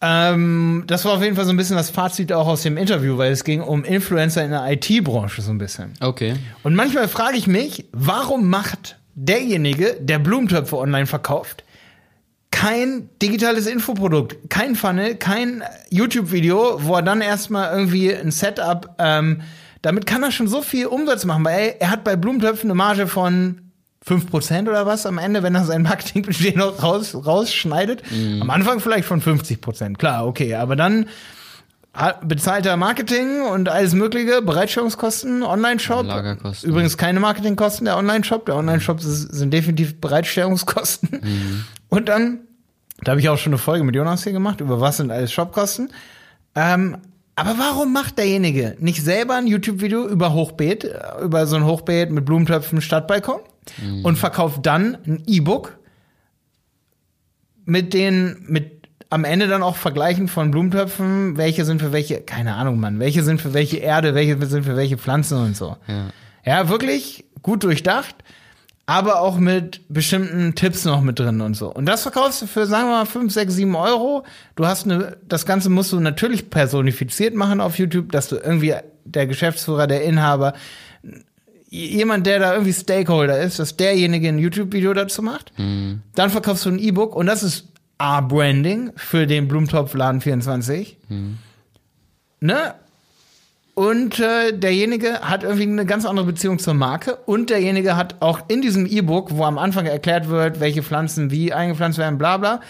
Ähm, das war auf jeden Fall so ein bisschen das Fazit auch aus dem Interview, weil es ging um Influencer in der IT-Branche so ein bisschen. Okay. Und manchmal frage ich mich, warum macht derjenige, der Blumentöpfe online verkauft, kein digitales Infoprodukt, kein Funnel, kein YouTube-Video, wo er dann erstmal irgendwie ein Setup, ähm, damit kann er schon so viel Umsatz machen, weil ey, er hat bei Blumentöpfen eine Marge von 5% oder was am Ende, wenn er sein Marketingbudget noch raus, rausschneidet. Am Anfang vielleicht von 50%, klar, okay, aber dann hat- bezahlt er Marketing und alles mögliche, Bereitstellungskosten, Online-Shop. Lagerkosten. Übrigens keine Marketingkosten, der Online-Shop. Der Online-Shop sind definitiv Bereitstellungskosten. Und dann, da habe ich auch schon eine Folge mit Jonas hier gemacht, über was sind alles Shopkosten. Ähm, aber warum macht derjenige nicht selber ein YouTube-Video über Hochbeet, über so ein Hochbeet mit Blumentöpfen Stadtbalkon und verkauft dann ein E-Book mit den, mit am Ende dann auch Vergleichen von Blumentöpfen, welche sind für welche, keine Ahnung, Mann, welche sind für welche Erde, welche sind für welche Pflanzen und so. Ja. Ja, wirklich gut durchdacht, aber auch mit bestimmten Tipps noch mit drin und so. Und das verkaufst du für, sagen wir mal, 5, 6, 7 Euro. Du hast eine, das Ganze musst du natürlich personifiziert machen auf YouTube, dass du irgendwie der Geschäftsführer, der Inhaber, jemand, der da irgendwie Stakeholder ist, dass derjenige ein YouTube-Video dazu macht. Dann verkaufst du ein E-Book und das ist A-Branding für den Blumentopf-Laden 24. Ne? Und äh, derjenige hat irgendwie eine ganz andere Beziehung zur Marke. Und derjenige hat auch in diesem E-Book, wo am Anfang erklärt wird, welche Pflanzen wie eingepflanzt werden, bla bla,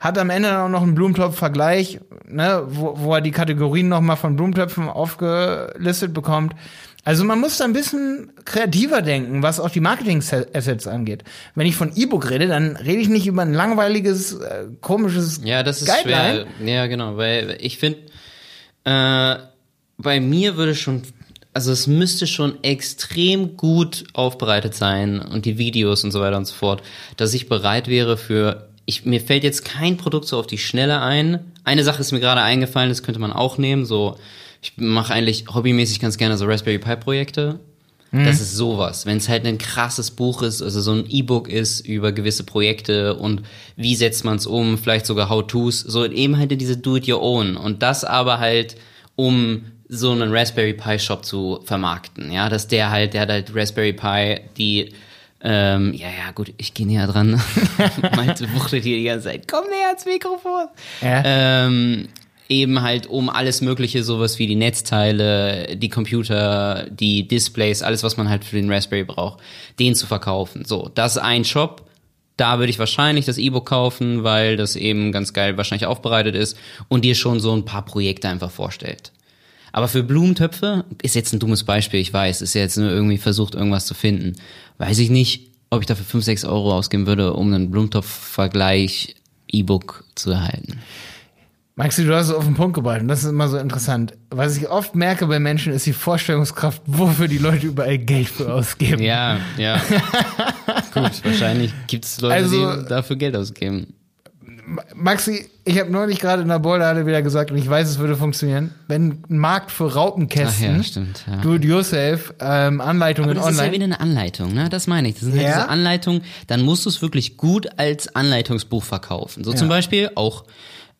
hat am Ende dann auch noch einen Blumentopf-Vergleich, ne, wo, wo er die Kategorien nochmal von Blumentöpfen aufgelistet bekommt. Also man muss da ein bisschen kreativer denken, was auch die Marketing-Assets angeht. Wenn ich von E-Book rede, dann rede ich nicht über ein langweiliges, äh, komisches Ja, das ist Guideline. schwer. Ja, genau, weil ich finde, äh, bei mir würde schon, also es müsste schon extrem gut aufbereitet sein und die Videos und so weiter und so fort, dass ich bereit wäre für, ich, mir fällt jetzt kein Produkt so auf die Schnelle ein. Eine Sache ist mir gerade eingefallen, das könnte man auch nehmen, so, ich mache eigentlich hobbymäßig ganz gerne so Raspberry Pi Projekte. Das ist sowas. Wenn es halt ein krasses Buch ist, also so ein E-Book ist über gewisse Projekte und wie setzt man es um, vielleicht sogar How-Tos, so eben halt diese Do-it-your-own. Und das aber halt, um so einen Raspberry Pi Shop zu vermarkten. Ja, dass der halt, der hat halt Raspberry Pi, die, ähm, ja, ja, gut, ich gehe näher dran. Malte wuchtet hier die ganze Zeit. Komm näher ans Mikrofon. Ja. Ähm, eben halt um alles Mögliche, sowas wie die Netzteile, die Computer, die Displays, alles, was man halt für den Raspberry braucht, den zu verkaufen. So, das ist ein Shop. Da würde ich wahrscheinlich das E-Book kaufen, weil das eben ganz geil wahrscheinlich aufbereitet ist und dir schon so ein paar Projekte einfach vorstellt. Aber für Blumentöpfe ist jetzt ein dummes Beispiel, ich weiß, ist jetzt nur irgendwie versucht, irgendwas zu finden. Weiß ich nicht, ob ich dafür 5, 6 Euro ausgeben würde, um einen Blumentopf-Vergleich E-Book zu erhalten. Maxi, du hast es auf den Punkt gebracht und das ist immer so interessant. Was ich oft merke bei Menschen, ist die Vorstellungskraft, wofür die Leute überall Geld für ausgeben. Ja, ja. Gut, wahrscheinlich gibt es Leute, Also- die dafür Geld ausgeben. Maxi, ich habe neulich gerade in der Boulderhalle wieder gesagt und ich weiß, es würde funktionieren. Wenn ein Markt für Ach Raupenkästen, ja, stimmt. Ja. do it yourself, ähm, Anleitungen Aber das ist ja online. wieder eine Anleitung, ne? Das meine ich. Das sind halt Ja. diese Anleitungen, dann musst du es wirklich gut als Anleitungsbuch verkaufen. So zum Ja. Beispiel auch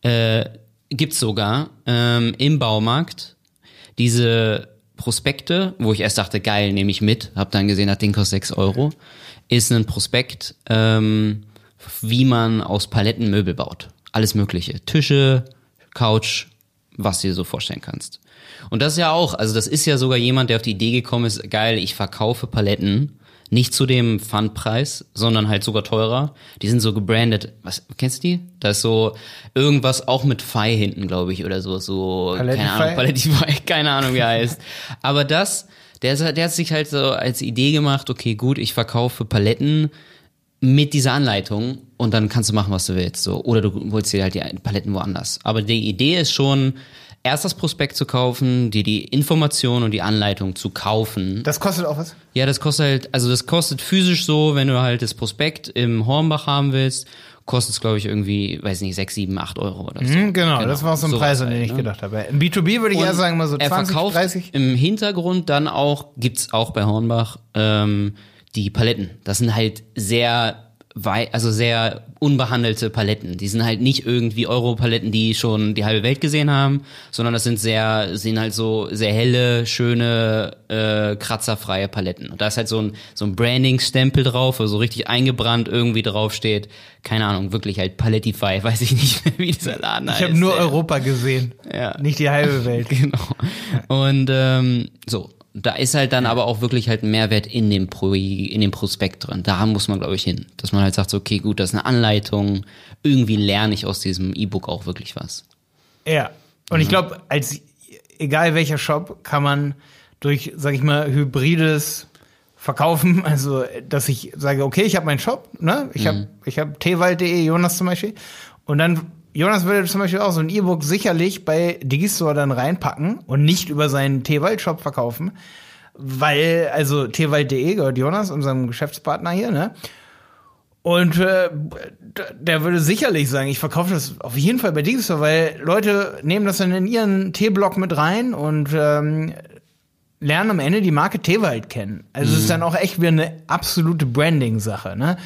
äh, gibt's sogar ähm, im Baumarkt diese Prospekte, wo ich erst dachte, geil, nehme ich mit, hab dann gesehen, das Ding kostet 6 Euro, ist ein Prospekt, ähm, wie man aus Paletten Möbel baut. Alles mögliche. Tische, Couch, was du dir so vorstellen kannst. Und das ist ja auch, also das ist ja sogar jemand, der auf die Idee gekommen ist, geil, ich verkaufe Paletten, nicht zu dem Pfandpreis, sondern halt sogar teurer. Die sind so gebrandet. Was, kennst du die? Da ist so irgendwas auch mit Pfei hinten, glaube ich, oder so, so, keine Palettify? Ahnung, Palettify, keine Ahnung, wie er heißt. Aber das, der, der hat sich halt so als Idee gemacht, okay, gut, ich verkaufe Paletten mit dieser Anleitung und dann kannst du machen, was du willst. So. Oder du holst dir halt die Paletten woanders. Aber die Idee ist schon, erst das Prospekt zu kaufen, dir die Information und die Anleitung zu kaufen. Das kostet auch was? Ja, das kostet halt, also das kostet physisch so, wenn du halt das Prospekt im Hornbach haben willst, kostet es, glaube ich, irgendwie, weiß nicht, 6, 7, 8 Euro oder so. Hm, genau, das war auch so ein sowas Preis, an den halt, ich ne? gedacht habe. Im B2B würde ich eher sagen, mal so er 20, verkauft 30. im Hintergrund dann auch, gibt's auch bei Hornbach, ähm, die Paletten. Das sind halt sehr also sehr unbehandelte Paletten. Die sind halt nicht irgendwie Euro-Paletten, die schon die halbe Welt gesehen haben, sondern das sind sehr, sind halt so sehr helle, schöne, äh, kratzerfreie Paletten. Und da ist halt so ein, so ein Branding-Stempel drauf, wo so richtig eingebrannt irgendwie draufsteht. Keine Ahnung, wirklich halt Palettify, weiß ich nicht mehr, wie dieser Laden heißt. Ich habe nur Ja. Europa gesehen, Ja. nicht die halbe Welt. Genau. Und ähm, so, da ist halt dann aber auch wirklich halt ein Mehrwert in dem, Pro in dem Prospekt drin. Da muss man, glaube ich, hin. Dass man halt sagt, so, okay, gut, das ist eine Anleitung. Irgendwie lerne ich aus diesem E-Book auch wirklich was. Ja. Und ich glaube, als egal welcher Shop kann man durch, sag ich mal, hybrides Verkaufen, also dass ich sage, okay, ich habe meinen Shop, ne? Ich habe ich habe tewald.de, Jonas zum Beispiel. Und dann, Jonas würde zum Beispiel auch so ein E-Book sicherlich bei Digistore dann reinpacken und nicht über seinen Tewald-Shop verkaufen. Weil, also tewald.de gehört Jonas, unserem Geschäftspartner hier, ne? Und äh, der würde sicherlich sagen, ich verkaufe das auf jeden Fall bei Digistore, weil Leute nehmen das dann in ihren T-Block mit rein und ähm, lernen am Ende die Marke Tewald kennen. Also es ist dann auch echt wie eine absolute Branding-Sache, ne?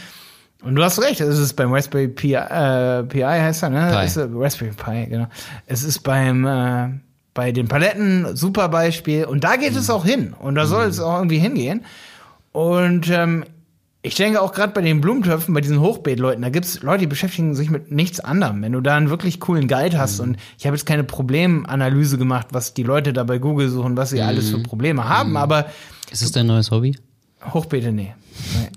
Und du hast recht, es ist beim Raspberry Pi, äh, Pi heißt er, ne? Es ist, äh, Raspberry Pi, genau. Es ist beim äh, bei den Paletten super Beispiel und da geht es auch hin und da soll es auch irgendwie hingehen. Und ähm, ich denke auch gerade bei den Blumentöpfen, bei diesen Hochbeetleuten, da gibt's Leute, die beschäftigen sich mit nichts anderem. Wenn du da einen wirklich coolen Guide hast und ich habe jetzt keine Problemanalyse gemacht, was die Leute da bei Google suchen, was sie alles für Probleme haben, aber Ist das dein neues Hobby? Hochbeete, nee.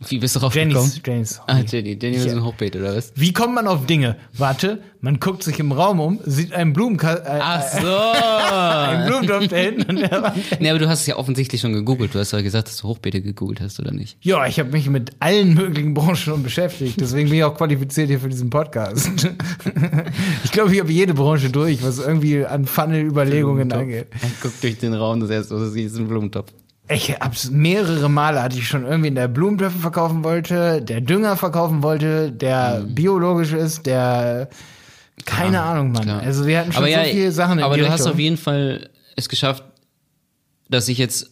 Wie bist du drauf gekommen? Jennys, Jennys. Ah, Jenny. Jenny ist ein Hochbeet, oder was? Wie kommt man auf Dinge? Warte, man guckt sich im Raum um, sieht einen Blumenka äh, Ach so. einen Blumentopf da hinten an der Wand. nee, aber du hast es ja offensichtlich schon gegoogelt. Du hast ja gesagt, dass du Hochbeete gegoogelt hast, oder nicht? Ja, ich habe mich mit allen möglichen Branchen schon beschäftigt. Deswegen bin ich auch qualifiziert hier für diesen Podcast. ich glaube, ich habe jede Branche durch, was irgendwie an Funnel-Überlegungen angeht. Guck durch den Raum, das erste, was du siehst, ist ein Blumentopf. Ich hab's mehrere Male hatte ich schon irgendwie in der Blumentöpfe verkaufen wollte, der Dünger verkaufen wollte, der biologisch ist, der keine Ahnung, Mann. Klar. Also wir hatten schon so viele Sachen in Aber du hast Richtung. auf jeden Fall es geschafft, dass ich jetzt,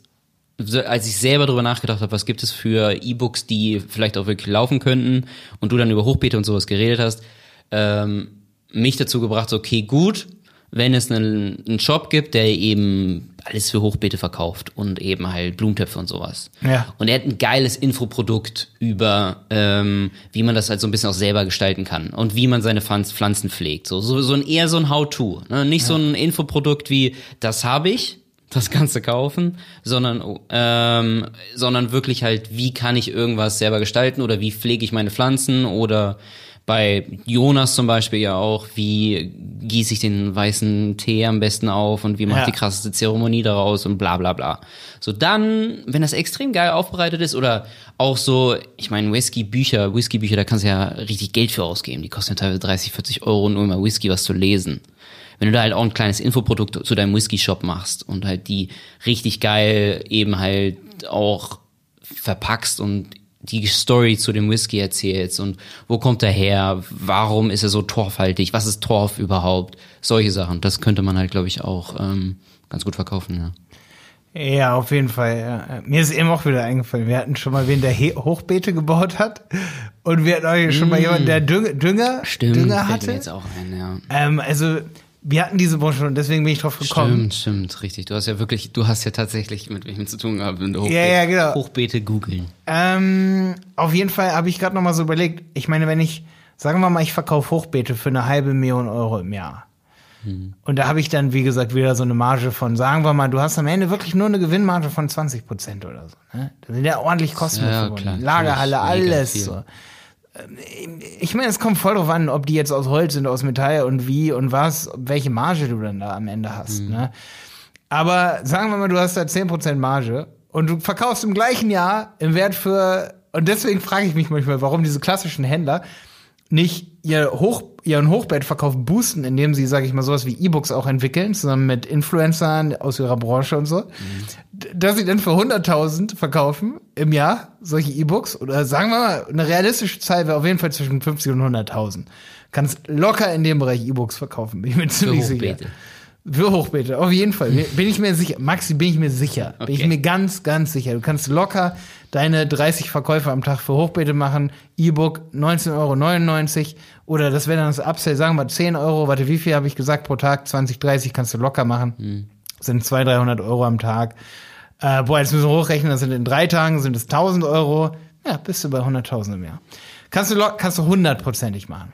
als ich selber drüber nachgedacht habe, was gibt es für E-Books, die vielleicht auch wirklich laufen könnten, und du dann über Hochbeete und sowas geredet hast, ähm, mich dazu gebracht, so, okay, gut, wenn es einen, einen Shop gibt, der eben alles für Hochbeete verkauft und eben halt Blumentöpfe und sowas. Ja. Und er hat ein geiles Infoprodukt über, ähm, wie man das halt so ein bisschen auch selber gestalten kann und wie man seine Pflanz Pflanzen pflegt. So, so, so ein eher so ein How-To. Ne? Nicht so ein Infoprodukt wie, das habe ich, das Ganze kaufen, sondern, ähm, sondern wirklich halt, wie kann ich irgendwas selber gestalten oder wie pflege ich meine Pflanzen oder bei Jonas zum Beispiel ja auch, wie gieße ich den weißen Tee am besten auf und wie mache ich Ja. die krasseste Zeremonie daraus und bla bla bla. So dann, wenn das extrem geil aufbereitet ist oder auch so, ich meine Whisky-Bücher, Whisky-Bücher, da kannst du ja richtig Geld für ausgeben. Die kosten ja teilweise 30, 40 Euro nur immer Whisky was zu lesen. Wenn du da halt auch ein kleines Infoprodukt zu deinem Whisky-Shop machst und halt die richtig geil eben halt auch verpackst und die Story zu dem Whisky erzählst und wo kommt er her, warum ist er so torfhaltig, was ist Torf überhaupt, solche Sachen. Das könnte man halt, glaube ich, auch ähm, ganz gut verkaufen, ja. Ja, auf jeden Fall. Ja. Mir ist eben auch wieder eingefallen. Wir hatten schon mal wen, der He Hochbeete gebaut hat. Und wir hatten auch schon mal jemanden, der Dünger, Dünger, Mm. Stimmt, Dünger fällt mir hatte. jetzt auch ein, ja. Ähm, also, wir hatten diese Branche und deswegen bin ich drauf gekommen. Stimmt, stimmt, richtig. Du hast ja wirklich, du hast ja tatsächlich mit welchem zu tun gehabt, wenn du Ja, ja, genau. Hochbeete googeln. Ähm, auf jeden Fall habe ich gerade noch mal so überlegt. Ich meine, wenn ich, sagen wir mal, ich verkaufe Hochbeete für eine halbe Million Euro im Jahr. Hm. Und da habe ich dann, wie gesagt, wieder so eine Marge von, sagen wir mal, du hast am Ende wirklich nur eine Gewinnmarge von 20 Prozent oder so. Ne? Da sind ja ordentlich Kosten Ja, verbunden. Lagerhalle, alles so. Ähm, Ich meine, es kommt voll drauf an, ob die jetzt aus Holz sind, aus Metall und wie und was, welche Marge du dann da am Ende hast. Hm. Ne? Aber sagen wir mal, du hast da 10% Marge und du verkaufst im gleichen Jahr im Wert für, und deswegen frage ich mich manchmal, warum diese klassischen Händler nicht ihr Hoch, ihren Hochbettverkauf boosten, indem sie, sage ich mal, sowas wie E-Books auch entwickeln, zusammen mit Influencern aus ihrer Branche und so, D- dass sie dann für 100.000 verkaufen im Jahr solche E-Books oder sagen wir mal, eine realistische Zahl wäre auf jeden Fall zwischen 50 und 100.000. Kannst locker in dem Bereich E-Books verkaufen, bin ich mir ziemlich sicher. Hochbeete. Für Hochbeete, auf jeden Fall. Bin ich mir sicher. Maxi, bin ich mir sicher. Bin ich Okay. mir ganz, ganz sicher. Du kannst locker deine 30 Verkäufe am Tag für Hochbeete machen. E-Book 19,99 Euro. Oder das wäre dann das Upsell, sagen wir 10 Euro. Warte, wie viel habe ich gesagt pro Tag? 20, 30 kannst du locker machen. Sind 200, 300 Euro am Tag. Äh, boah, jetzt müssen wir hochrechnen. Das sind in drei Tagen sind es 1000 Euro. Ja, bist du bei 100.000 im Jahr. Kannst du, kannst du hundertprozentig machen.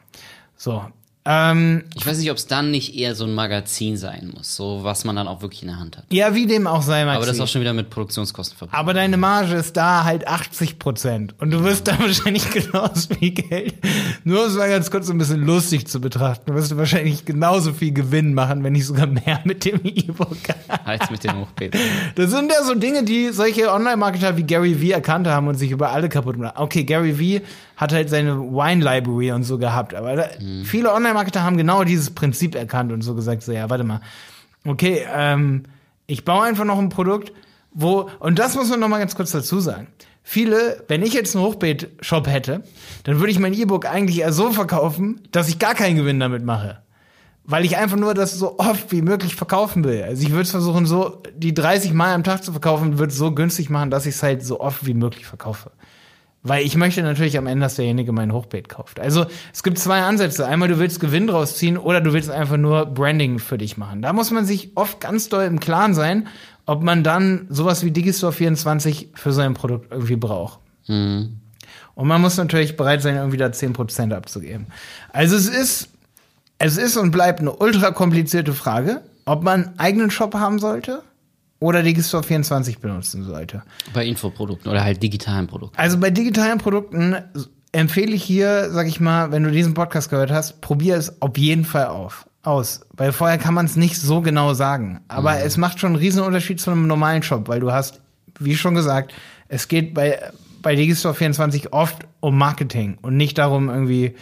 So. Ähm, Ich weiß nicht, ob es dann nicht eher so ein Magazin sein muss, so was man dann auch wirklich in der Hand hat. ja, wie dem auch sei, Maxi. Aber das ist auch schon wieder mit Produktionskosten verbunden. Aber deine Marge ist da halt 80 Prozent. Und du wirst da wahrscheinlich genauso viel Geld. Nur um es mal ganz kurz so ein bisschen lustig zu betrachten, wirst du wahrscheinlich genauso viel Gewinn machen, wenn nicht sogar mehr mit dem E-Book. Als mit den Hochbeeten. Das sind ja so Dinge, die solche Online-Marketer wie Gary Vee erkannt haben und sich über alle kaputt machen. Okay, Gary Vee hat halt seine Wine-Library und so gehabt, aber da, viele Online-Marketer haben genau dieses Prinzip erkannt und so gesagt, so, ja, warte mal. Okay, ähm, ich baue einfach noch ein Produkt, wo, und das muss man noch mal ganz kurz dazu sagen. Viele, wenn ich jetzt einen Hochbeet-Shop hätte, dann würde ich mein E-Book eigentlich eher so verkaufen, dass ich gar keinen Gewinn damit mache weil ich einfach nur das so oft wie möglich verkaufen will. Also ich würde es versuchen, so die 30 Mal am Tag zu verkaufen, würde es so günstig machen, dass ich es halt so oft wie möglich verkaufe. Weil ich möchte natürlich am Ende, dass derjenige mein Hochbeet kauft. Also es gibt zwei Ansätze. Einmal, du willst Gewinn draus ziehen oder du willst einfach nur Branding für dich machen. Da muss man sich oft ganz doll im Klaren sein, ob man dann sowas wie Digistore 24 für sein Produkt irgendwie braucht. Und man muss natürlich bereit sein, irgendwie da 10% abzugeben. Also es ist, es ist und bleibt eine ultra komplizierte Frage, ob man einen eigenen Shop haben sollte oder Digistore 24 benutzen sollte. Bei Infoprodukten oder halt digitalen Produkten. Also bei digitalen Produkten empfehle ich hier, sag ich mal, wenn du diesen Podcast gehört hast, probier es auf jeden Fall auf, aus. Weil vorher kann man es nicht so genau sagen. Aber es macht schon einen riesen Unterschied zu einem normalen Shop, weil du hast, wie schon gesagt, es geht bei, bei Digistore 24 oft um Marketing und nicht darum irgendwie,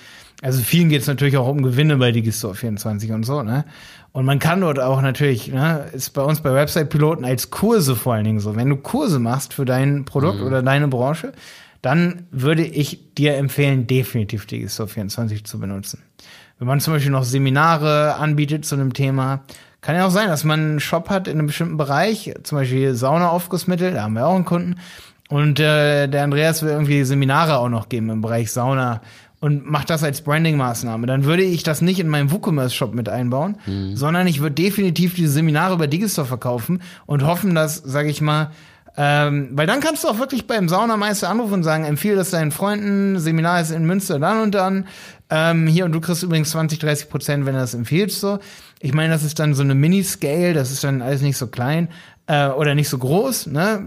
also vielen geht es natürlich auch um Gewinne bei Digistore 24 und so, ne? Und man kann dort auch natürlich, ne, ist bei uns bei Website-Piloten als Kurse vor allen Dingen so. Wenn du Kurse machst für dein Produkt oder deine Branche, dann würde ich dir empfehlen, definitiv Digistore 24 zu benutzen. Wenn man zum Beispiel noch Seminare anbietet zu einem Thema, kann ja auch sein, dass man einen Shop hat in einem bestimmten Bereich, zum Beispiel Sauna-Aufgussmittel, da haben wir auch einen Kunden. Und äh, der Andreas will irgendwie Seminare auch noch geben im Bereich Sauna und macht das als Branding-Maßnahme. Dann würde ich das nicht in meinem WooCommerce-Shop mit einbauen, sondern ich würde definitiv diese Seminare über Digistore verkaufen und hoffen, dass, sage ich mal, ähm, weil dann kannst du auch wirklich beim Saunameister anrufen und sagen, empfehle das deinen Freunden, Seminar ist in Münster dann und dann. Ähm, hier und du kriegst übrigens 20, 30 Prozent, wenn du das empfiehlst so. Ich meine, das ist dann so eine Mini-Scale, das ist dann alles nicht so klein. äh, oder nicht so groß, ne?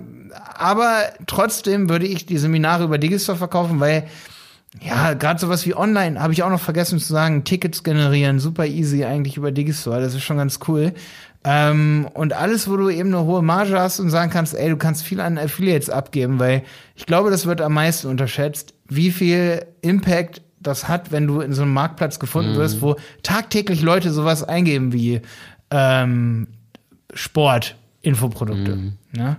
Aber trotzdem würde ich die Seminare über Digistore verkaufen, weil ja, gerade sowas wie online habe ich auch noch vergessen zu sagen, Tickets generieren, super easy eigentlich über Digistore, das ist schon ganz cool. Ähm, und alles, wo du eben eine hohe Marge hast und sagen kannst, ey, du kannst viel an Affiliates abgeben, weil ich glaube, das wird am meisten unterschätzt, wie viel Impact das hat, wenn du in so einem Marktplatz gefunden wirst, wo tagtäglich Leute sowas eingeben wie ähm, Sport, Infoprodukte. Ne?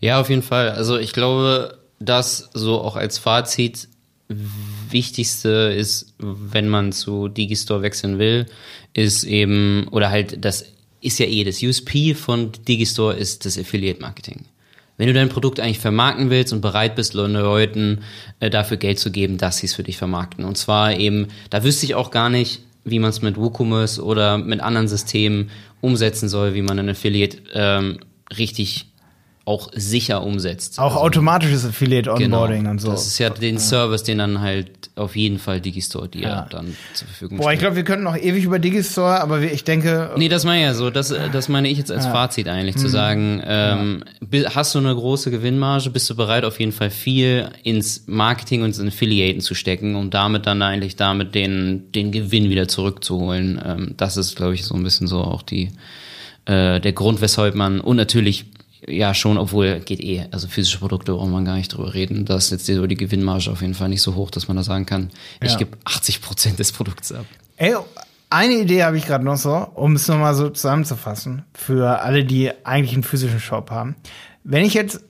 Ja, auf jeden Fall. Also ich glaube, dass so auch als Fazit Wichtigste ist, wenn man zu Digistore wechseln will, ist eben, oder halt, das ist ja eh, das USP von Digistore ist das Affiliate Marketing. Wenn du dein Produkt eigentlich vermarkten willst und bereit bist, Leuten äh, dafür Geld zu geben, dass sie es für dich vermarkten. Und zwar eben, da wüsste ich auch gar nicht, wie man es mit WooCommerce oder mit anderen Systemen umsetzen soll, wie man ein Affiliate ähm, richtig auch sicher umsetzt. Auch automatisches Affiliate-Onboarding und so. Das ist ja den Service, den dann halt auf jeden Fall Digistore dir ja. dann zur Verfügung Boah, ich glaube, wir könnten noch ewig über Digistore, aber ich denke. Nee, das meine ich ja so. Das, das meine ich jetzt als ja. Fazit eigentlich, zu sagen, ähm, ja. hast du eine große Gewinnmarge, bist du bereit, auf jeden Fall viel ins Marketing und ins Affiliaten zu stecken, um damit dann eigentlich damit den, den Gewinn wieder zurückzuholen. Ähm, das ist, glaube ich, so ein bisschen so auch die, äh, der Grund, weshalb man, und natürlich ja, schon, obwohl geht eh. Also physische Produkte braucht man gar nicht drüber reden. Da ist jetzt die, Gewinnmarge auf jeden Fall nicht so hoch, dass man da sagen kann, ich ja. gebe 80 Prozent des Produkts ab. Ey, eine Idee habe ich gerade noch so, um es nochmal so zusammenzufassen, für alle, die eigentlich einen physischen Shop haben. Wenn ich jetzt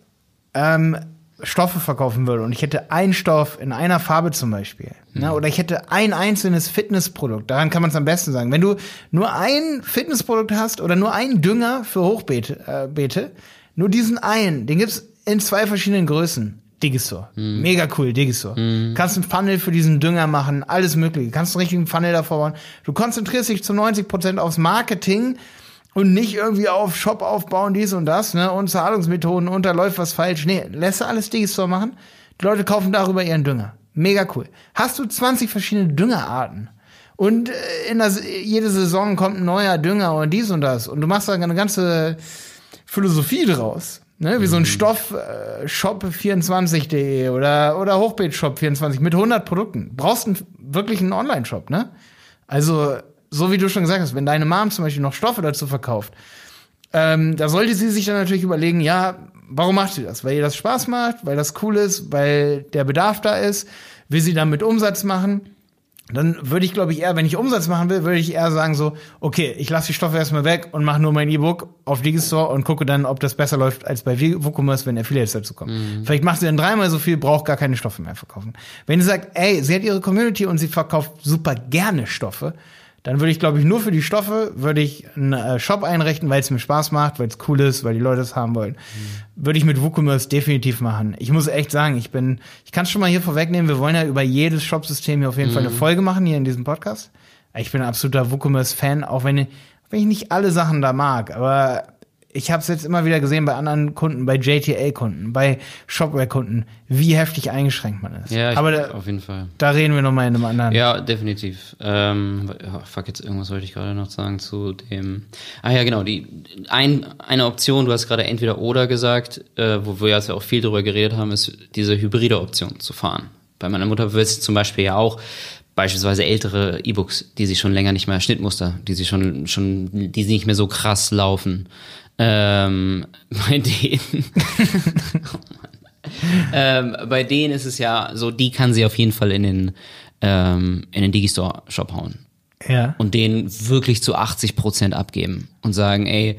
ähm, Stoffe verkaufen würde und ich hätte einen Stoff in einer Farbe zum Beispiel, mhm. ne, oder ich hätte ein einzelnes Fitnessprodukt, daran kann man es am besten sagen. Wenn du nur ein Fitnessprodukt hast oder nur einen Dünger für Hochbeete, äh, Beete, nur diesen einen, den gibt's in zwei verschiedenen Größen. Digistore. Mhm. Mega cool, Digistore. Mhm. Kannst ein Funnel für diesen Dünger machen, alles mögliche. Kannst einen richtigen Funnel davor bauen. Du konzentrierst dich zu 90 Prozent aufs Marketing und nicht irgendwie auf Shop aufbauen, dies und das, ne, und Zahlungsmethoden und da läuft was falsch. Nee, lässt du alles Digistore machen. Die Leute kaufen darüber ihren Dünger. Mega cool. Hast du 20 verschiedene Düngerarten und äh, in das, jede Saison kommt ein neuer Dünger und dies und das und du machst da eine ganze Philosophie draus. Ne, wie so ein mhm. Stoff äh, Shop24.de oder oder Hochbeet Shop 24 mit 100 Produkten. Brauchst einen, wirklich einen Online Shop, ne? Also so wie du schon gesagt hast, wenn deine Mom zum Beispiel noch Stoffe dazu verkauft, ähm, da sollte sie sich dann natürlich überlegen, ja, warum macht sie das? Weil ihr das Spaß macht, weil das cool ist, weil der Bedarf da ist, will sie damit Umsatz machen dann würde ich, glaube ich, eher, wenn ich Umsatz machen will, würde ich eher sagen so, okay, ich lasse die Stoffe erstmal weg und mache nur mein E-Book auf Digistore und gucke dann, ob das besser läuft als bei WooCommerce, wenn Affiliates dazu kommen. Mhm. Vielleicht macht sie dann dreimal so viel, braucht gar keine Stoffe mehr verkaufen. Wenn sie sagt, ey, sie hat ihre Community und sie verkauft super gerne Stoffe, dann würde ich, glaube ich, nur für die Stoffe würde ich einen äh, Shop einrichten, weil es mir Spaß macht, weil es cool ist, weil die Leute es haben wollen. Mhm. Würde ich mit WooCommerce definitiv machen. Ich muss echt sagen, ich bin, ich kann es schon mal hier vorwegnehmen, wir wollen ja über jedes Shopsystem hier auf jeden mhm. Fall eine mhm. Folge machen hier in diesem Podcast. Ich bin ein absoluter WooCommerce-Fan, auch wenn, wenn ich nicht alle Sachen da mag, aber ich habe es jetzt immer wieder gesehen bei anderen Kunden, bei JTL-Kunden, bei Shopware-Kunden, wie heftig eingeschränkt man ist. Ja, Aber da, auf jeden Fall. Da reden wir nochmal in einem anderen. Ja, definitiv. Ähm, oh, fuck, jetzt irgendwas wollte ich gerade noch sagen zu dem. Ah ja, genau. Die ein, eine Option, du hast gerade entweder oder gesagt, äh, wo wir jetzt ja auch viel drüber geredet haben, ist diese hybride Option zu fahren. Bei meiner Mutter wird es zum Beispiel ja auch beispielsweise ältere E-Books, die sich schon länger nicht mehr Schnittmuster, die sich schon, schon, die nicht mehr so krass laufen. Ähm, bei denen. oh ähm, bei denen ist es ja so, die kann sie auf jeden Fall in den, ähm, in den Digistore-Shop hauen. Ja. Und den wirklich zu 80 Prozent abgeben und sagen, ey,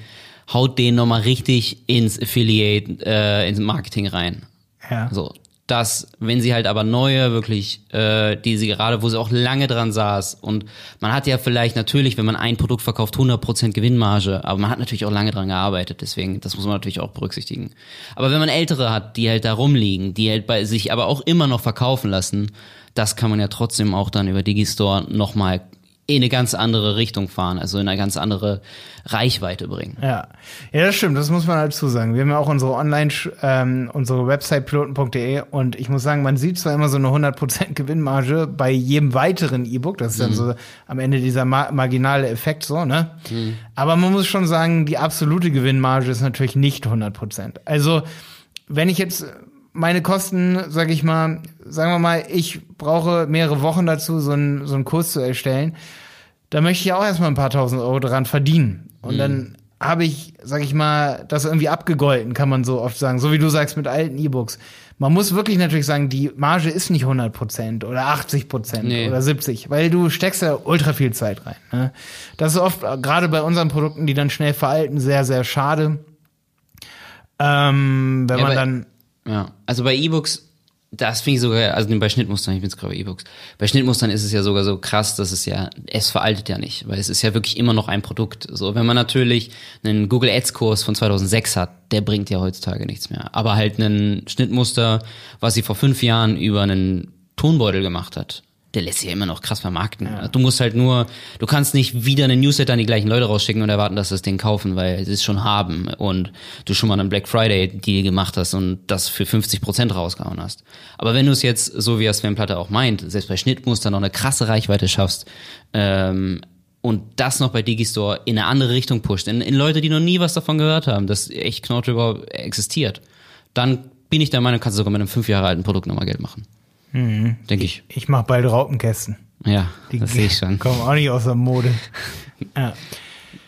haut den nochmal richtig ins Affiliate, äh, ins Marketing rein. Ja. So, dass, wenn sie halt aber neue, wirklich, äh, die sie gerade, wo sie auch lange dran saß und man hat ja vielleicht natürlich, wenn man ein Produkt verkauft, 100% Gewinnmarge, aber man hat natürlich auch lange dran gearbeitet, deswegen, das muss man natürlich auch berücksichtigen. Aber wenn man ältere hat, die halt da rumliegen, die halt bei sich aber auch immer noch verkaufen lassen, das kann man ja trotzdem auch dann über Digistore nochmal in eine ganz andere Richtung fahren, also in eine ganz andere Reichweite bringen. Ja, ja, das stimmt. Das muss man dazu sagen. Wir haben ja auch unsere Online, ähm, unsere Website piloten.de und ich muss sagen, man sieht zwar immer so eine 100% Gewinnmarge bei jedem weiteren E-Book. Das ist dann mhm. so am Ende dieser ma marginale Effekt so, ne? Mhm. Aber man muss schon sagen, die absolute Gewinnmarge ist natürlich nicht 100%. Also, wenn ich jetzt meine Kosten, sag ich mal, sagen wir mal, ich brauche mehrere Wochen dazu, so einen, so einen Kurs zu erstellen. Da möchte ich auch erstmal ein paar tausend Euro dran verdienen. Und mhm. dann habe ich, sag ich mal, das irgendwie abgegolten, kann man so oft sagen. So wie du sagst mit alten E-Books. Man muss wirklich natürlich sagen, die Marge ist nicht 100 Prozent oder 80 Prozent nee. oder 70, weil du steckst ja ultra viel Zeit rein. Ne? Das ist oft, gerade bei unseren Produkten, die dann schnell veralten, sehr, sehr schade. Ähm, wenn ja, man dann ja, also bei E-Books, das finde ich sogar, also bei Schnittmustern, ich bin es gerade bei E-Books, bei Schnittmustern ist es ja sogar so krass, dass es ja, es veraltet ja nicht, weil es ist ja wirklich immer noch ein Produkt. So, wenn man natürlich einen Google Ads Kurs von 2006 hat, der bringt ja heutzutage nichts mehr. Aber halt einen Schnittmuster, was sie vor fünf Jahren über einen Tonbeutel gemacht hat, der lässt sich ja immer noch krass vermarkten. Ja. Du musst halt nur, du kannst nicht wieder eine Newsletter an die gleichen Leute rausschicken und erwarten, dass sie das Ding kaufen, weil sie es schon haben und du schon mal einen Black Friday Deal gemacht hast und das für 50 Prozent rausgehauen hast. Aber wenn du es jetzt, so wie es Sven Platte auch meint, selbst bei Schnittmustern noch eine krasse Reichweite schaffst, ähm, und das noch bei Digistore in eine andere Richtung pusht, in, in Leute, die noch nie was davon gehört haben, dass echt Knorte überhaupt existiert, dann bin ich der Meinung, kannst du sogar mit einem fünf Jahre alten Produkt nochmal Geld machen. Mhm. Denke ich. Ich, ich mache bald Raupenkästen. Ja, die das sehe ich schon. Kommen auch nicht aus der Mode. ja.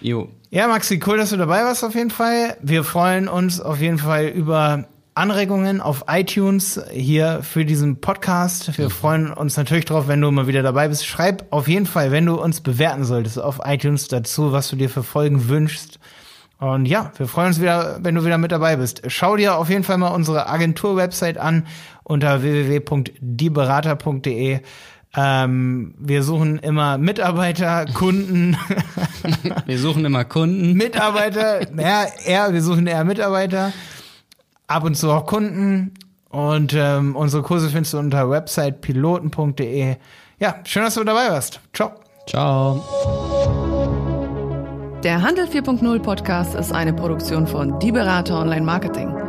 Jo. Ja, Maxi, cool, dass du dabei warst auf jeden Fall. Wir freuen uns auf jeden Fall über Anregungen auf iTunes hier für diesen Podcast. Wir mhm. freuen uns natürlich drauf, wenn du mal wieder dabei bist. Schreib auf jeden Fall, wenn du uns bewerten solltest, auf iTunes dazu, was du dir für Folgen wünschst. Und ja, wir freuen uns wieder, wenn du wieder mit dabei bist. Schau dir auf jeden Fall mal unsere Agentur-Website an unter www.dieberater.de. Ähm, wir suchen immer Mitarbeiter, Kunden. wir suchen immer Kunden. Mitarbeiter, ja, eher, wir suchen eher Mitarbeiter. Ab und zu auch Kunden. Und ähm, unsere Kurse findest du unter websitepiloten.de. Ja, schön, dass du dabei warst. Ciao. Ciao. Der Handel 4.0 Podcast ist eine Produktion von Die Berater Online Marketing.